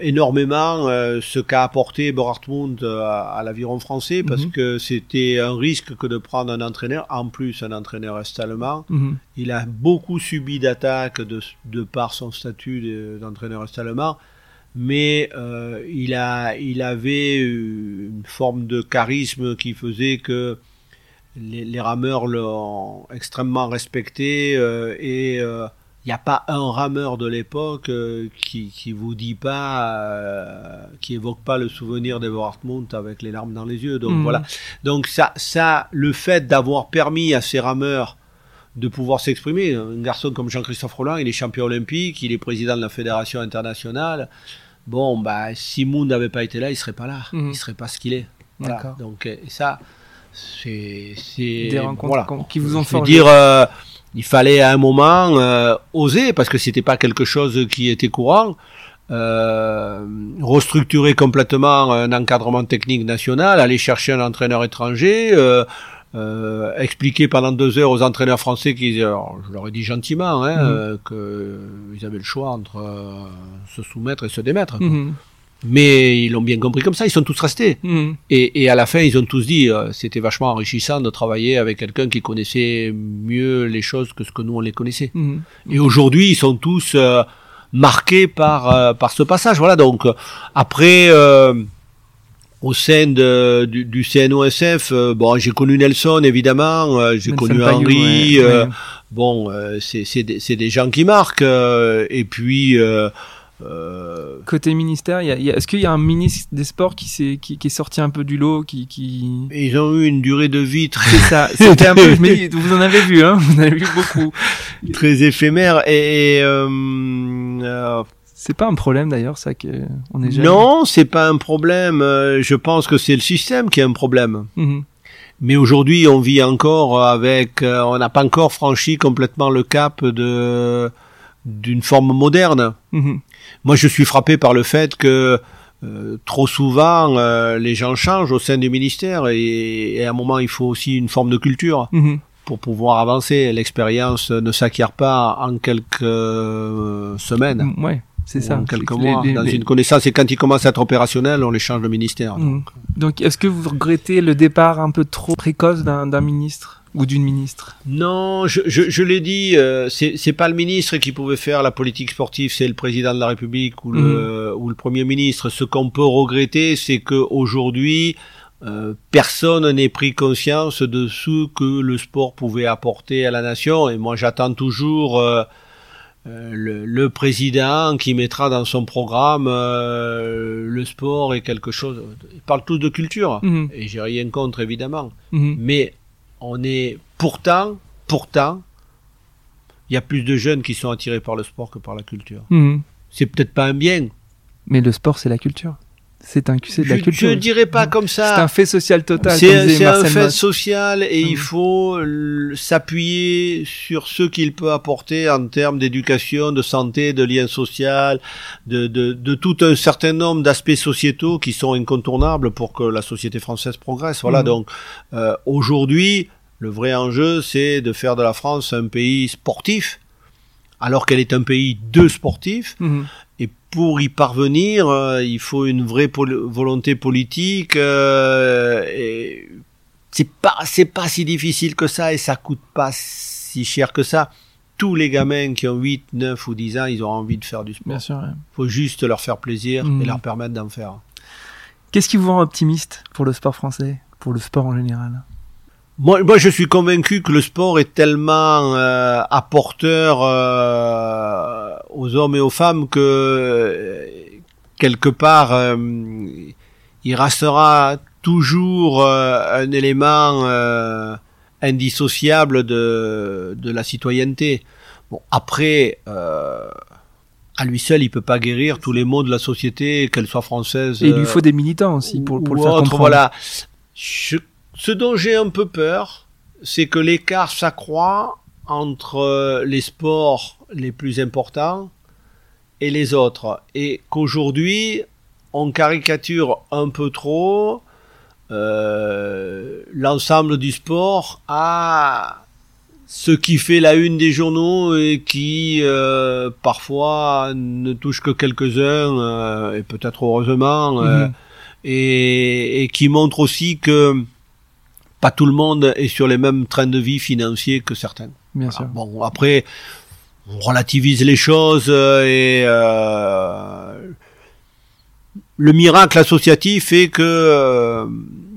Speaker 1: énormément euh, ce qu'a apporté Borartmund à, à l'aviron français parce
Speaker 2: Mhm.
Speaker 1: que c'était un risque que de prendre un entraîneur en plus un entraîneur est-allemand
Speaker 2: Mhm.
Speaker 1: il a beaucoup subi d'attaques de, de par son statut de- d'entraîneur est-allemand, mais euh, il, a, il avait une forme de charisme qui faisait que les, les rameurs l'ont extrêmement respecté euh, et euh, il n'y a pas un rameur de l'époque euh, qui, qui vous dit pas, euh, qui évoque pas le souvenir d'Evo Hartmut avec les larmes dans les yeux. Donc
Speaker 2: Mhm.
Speaker 1: voilà. Donc ça, ça, le fait d'avoir permis à ces rameurs de pouvoir s'exprimer. Un garçon comme Jean-Christophe Roland, il est champion olympique, il est président de la fédération internationale. Bon, bah, si Moon n'avait pas été là, il serait pas là.
Speaker 2: Mhm.
Speaker 1: Il serait pas ce qu'il est. Voilà. Donc, euh, et ça, c'est,
Speaker 2: Des rencontres
Speaker 1: voilà.
Speaker 2: qui vous ont forgé.
Speaker 1: dire, euh, il fallait à un moment euh, oser parce que c'était pas quelque chose qui était courant. Euh, restructurer complètement un encadrement technique national, aller chercher un entraîneur étranger, euh, euh, expliquer pendant deux heures aux entraîneurs français qu'ils, je leur ai dit gentiment, hein,
Speaker 2: Mhm.
Speaker 1: euh, que ils avaient le choix entre se soumettre et se démettre. quoi. Mais ils l'ont bien compris comme ça, ils sont tous restés.
Speaker 2: Mhm.
Speaker 1: Et, et à la fin, ils ont tous dit, euh, c'était vachement enrichissant de travailler avec quelqu'un qui connaissait mieux les choses que ce que nous on les connaissait.
Speaker 2: Mhm.
Speaker 1: Et aujourd'hui, ils sont tous euh, marqués par euh, par ce passage. Voilà. Donc euh, après, euh, au sein de, du, du CNOSF, euh, bon, j'ai connu Nelson évidemment, euh, j'ai connu Henri.
Speaker 2: ouais,
Speaker 1: euh,
Speaker 2: ouais.
Speaker 1: Bon, euh, c'est c'est des, c'est des gens qui marquent. euh, et puis. Euh,
Speaker 2: Côté ministère, il y a- il y a- est-ce qu'il y a un ministre des Sports qui, s'est- qui, qui est sorti un peu du lot qui, qui...
Speaker 1: ils ont eu une durée de vie très,
Speaker 2: C'est ça, c'était un peu... Je me dis, vous en avez vu, hein Vous en avez vu beaucoup.
Speaker 1: très éphémère et, et, euh, euh,
Speaker 2: C'est pas un problème d'ailleurs, ça, que on est jeune.
Speaker 1: non, c'est pas un problème. euh, Je pense que c'est le système qui est un problème.
Speaker 2: Mhm.
Speaker 1: Mais aujourd'hui, on vit encore avec, on n'a pas encore franchi complètement le cap de d'une forme moderne.
Speaker 2: Mhm.
Speaker 1: Moi, je suis frappé par le fait que euh, trop souvent, euh, les gens changent au sein du ministère et, et à un moment, il faut aussi une forme de culture
Speaker 2: Mhm.
Speaker 1: pour pouvoir avancer. L'expérience ne s'acquiert pas en quelques euh, semaines.
Speaker 2: Mm, Ouais, c'est ça.
Speaker 1: en quelques mois,
Speaker 2: les- les-
Speaker 1: dans
Speaker 2: les-
Speaker 1: une connaissance. Et quand ils commencent à être opérationnels, on les change de ministère.
Speaker 2: Mhm. Donc, est-ce que vous regrettez le départ un peu trop précoce d'un ministre? Ou d'une ministre
Speaker 1: Non, je, je, je l'ai dit, euh, c'est pas le ministre qui pouvait faire la politique sportive, c'est le président de la République ou le, ou le premier ministre. Ce qu'on peut regretter, c'est que aujourd'hui, euh, personne n'ait pris conscience de ce que le sport pouvait apporter à la nation. Et moi, j'attends toujours euh, euh, le, le président qui mettra dans son programme euh, le sport est quelque chose. Ils parlent tous de culture.
Speaker 2: Mhm.
Speaker 1: Et j'ai rien contre, évidemment.
Speaker 2: Mhm.
Speaker 1: Mais on est pourtant, pourtant, il y a plus de jeunes qui sont attirés par le sport que par la culture.
Speaker 2: Mhm.
Speaker 1: C'est peut-être pas un bien.
Speaker 2: Mais le sport, c'est la culture. C'est un, c'est de la
Speaker 1: Je,
Speaker 2: culture.
Speaker 1: je dirais pas comme
Speaker 2: C'est un
Speaker 1: ça.
Speaker 2: fait social total.
Speaker 1: C'est un fait social et il faut l- s'appuyer sur ce qu'il peut apporter en termes d'éducation, de santé, de lien social, de, de, de tout un certain nombre d'aspects sociétaux qui sont incontournables pour que la société française progresse. Voilà,
Speaker 2: Mm.
Speaker 1: donc euh, aujourd'hui, le vrai enjeu, c'est de faire de la France un pays sportif, alors qu'elle est un pays de sportifs.
Speaker 2: Mhm.
Speaker 1: Pour y parvenir, euh, il faut une vraie pol- volonté politique. Euh, et c'est pas c'est pas si difficile que ça et ça coûte pas si cher que ça. Tous les gamins qui ont 8, 9 ou 10 ans, ils ont envie de faire du sport.
Speaker 2: Bien sûr. ouais.
Speaker 1: faut juste leur faire plaisir et leur permettre d'en faire.
Speaker 2: Qu'est-ce qui vous rend optimiste pour le sport français, pour le sport en général?
Speaker 1: Moi, moi, je suis convaincu que le sport est tellement euh, apporteur euh, aux hommes et aux femmes que euh, quelque part euh, il restera toujours euh, un élément euh, indissociable de, de la citoyenneté. Bon, après, euh, à lui seul, il peut pas guérir tous les maux de la société, qu'elle soit française.
Speaker 2: Et il lui faut des militants aussi pour, pour
Speaker 1: ou
Speaker 2: le faire
Speaker 1: autre,
Speaker 2: comprendre.
Speaker 1: Voilà. Je- ce dont j'ai un peu peur, c'est que l'écart s'accroît entre euh, les sports les plus importants et les autres. Et qu'aujourd'hui, on caricature un peu trop euh, l'ensemble du sport à ce qui fait la une des journaux et qui euh, parfois ne touche que quelques-uns, euh, et peut-être heureusement, euh,
Speaker 2: Mhm.
Speaker 1: et, et qui montre aussi que pas tout le monde est sur les mêmes trains de vie financiers que certains.
Speaker 2: Bien
Speaker 1: Voilà.
Speaker 2: sûr.
Speaker 1: Bon, après, on relativise les choses euh, et euh, le miracle associatif fait que euh,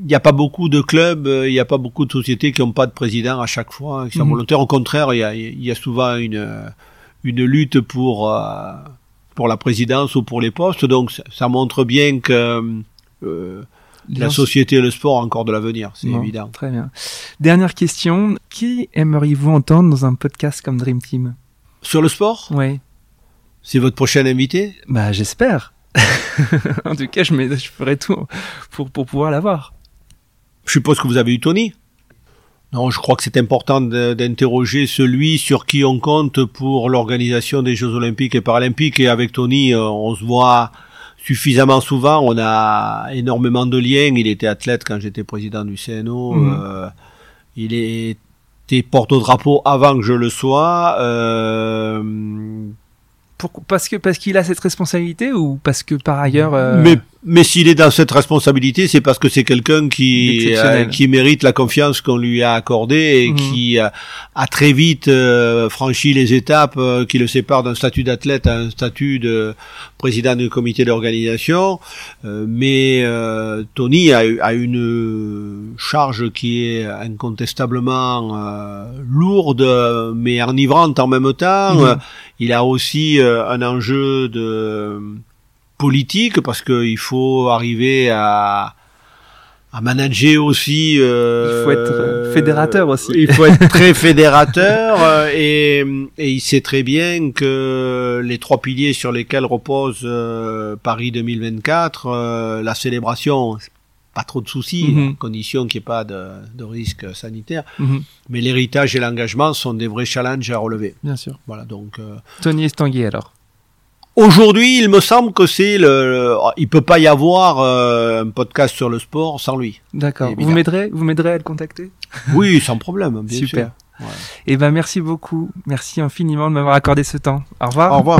Speaker 1: il n'y a pas beaucoup de clubs, euh, il n'y a pas beaucoup de sociétés qui n'ont pas de président à chaque fois, qui sont
Speaker 2: Mhm.
Speaker 1: volontaires. Au contraire, il y a, y a souvent une, une lutte pour, euh, pour la présidence ou pour les postes. Donc ça, ça montre bien que euh, la société et le sport ont encore de l'avenir, c'est
Speaker 2: Bon,
Speaker 1: évident.
Speaker 2: Très bien. Dernière question. Qui aimeriez-vous entendre dans un podcast comme Dream Team?
Speaker 1: Sur le sport,
Speaker 2: Ouais.
Speaker 1: c'est votre prochain invité?
Speaker 2: Bah, j'espère. en tout cas, je, mets- je ferai tout pour, pour pouvoir l'avoir.
Speaker 1: Je suppose que vous avez eu Tony? Non, je crois que c'est important d'interroger celui sur qui on compte pour l'organisation des Jeux Olympiques et Paralympiques. Et avec Tony, euh, on se voit suffisamment souvent. On a énormément de liens. Il était athlète quand j'étais président du CNO.
Speaker 2: Mhm.
Speaker 1: Euh, il était porte-drapeau avant que je le sois. Euh,
Speaker 2: Pour- parce que parce qu'il a cette responsabilité ou parce que par ailleurs. euh,
Speaker 1: Mais, mais s'il est dans cette responsabilité, c'est parce que c'est quelqu'un qui, euh, qui mérite la confiance qu'on lui a accordée et
Speaker 2: Mhm.
Speaker 1: qui euh, a très vite euh, franchi les étapes qui le séparent d'un statut d'athlète à un statut de président du comité d'organisation. Mais Tony a, une charge qui est incontestablement lourde, mais enivrante en même temps.
Speaker 2: Mhm.
Speaker 1: Il a aussi euh, un enjeu de politique parce qu'il faut arriver à à manager aussi. euh,
Speaker 2: Il faut être, euh, fédérateur aussi.
Speaker 1: Il faut être très fédérateur euh, et, et il sait très bien que les trois piliers sur lesquels repose euh, Paris 2024, euh, la célébration, c'est pas trop de soucis,
Speaker 2: Mhm.
Speaker 1: à condition qu'il n'y ait pas de, de risque sanitaire.
Speaker 2: mhm,
Speaker 1: Mais l'héritage et l'engagement sont des vrais challenges à relever.
Speaker 2: bien sûr.
Speaker 1: Voilà donc. euh,
Speaker 2: Tony Estanguet alors.
Speaker 1: Aujourd'hui, il me semble que c'est le, il peut pas y avoir euh, un podcast sur le sport sans lui.
Speaker 2: D'accord. Vous m'aiderez vous m'aiderez à le contacter?
Speaker 1: Oui, sans problème, bien
Speaker 2: Super.
Speaker 1: sûr. Ouais.
Speaker 2: Eh ben merci beaucoup. Merci infiniment de m'avoir accordé ce temps. Au revoir.
Speaker 1: Au revoir.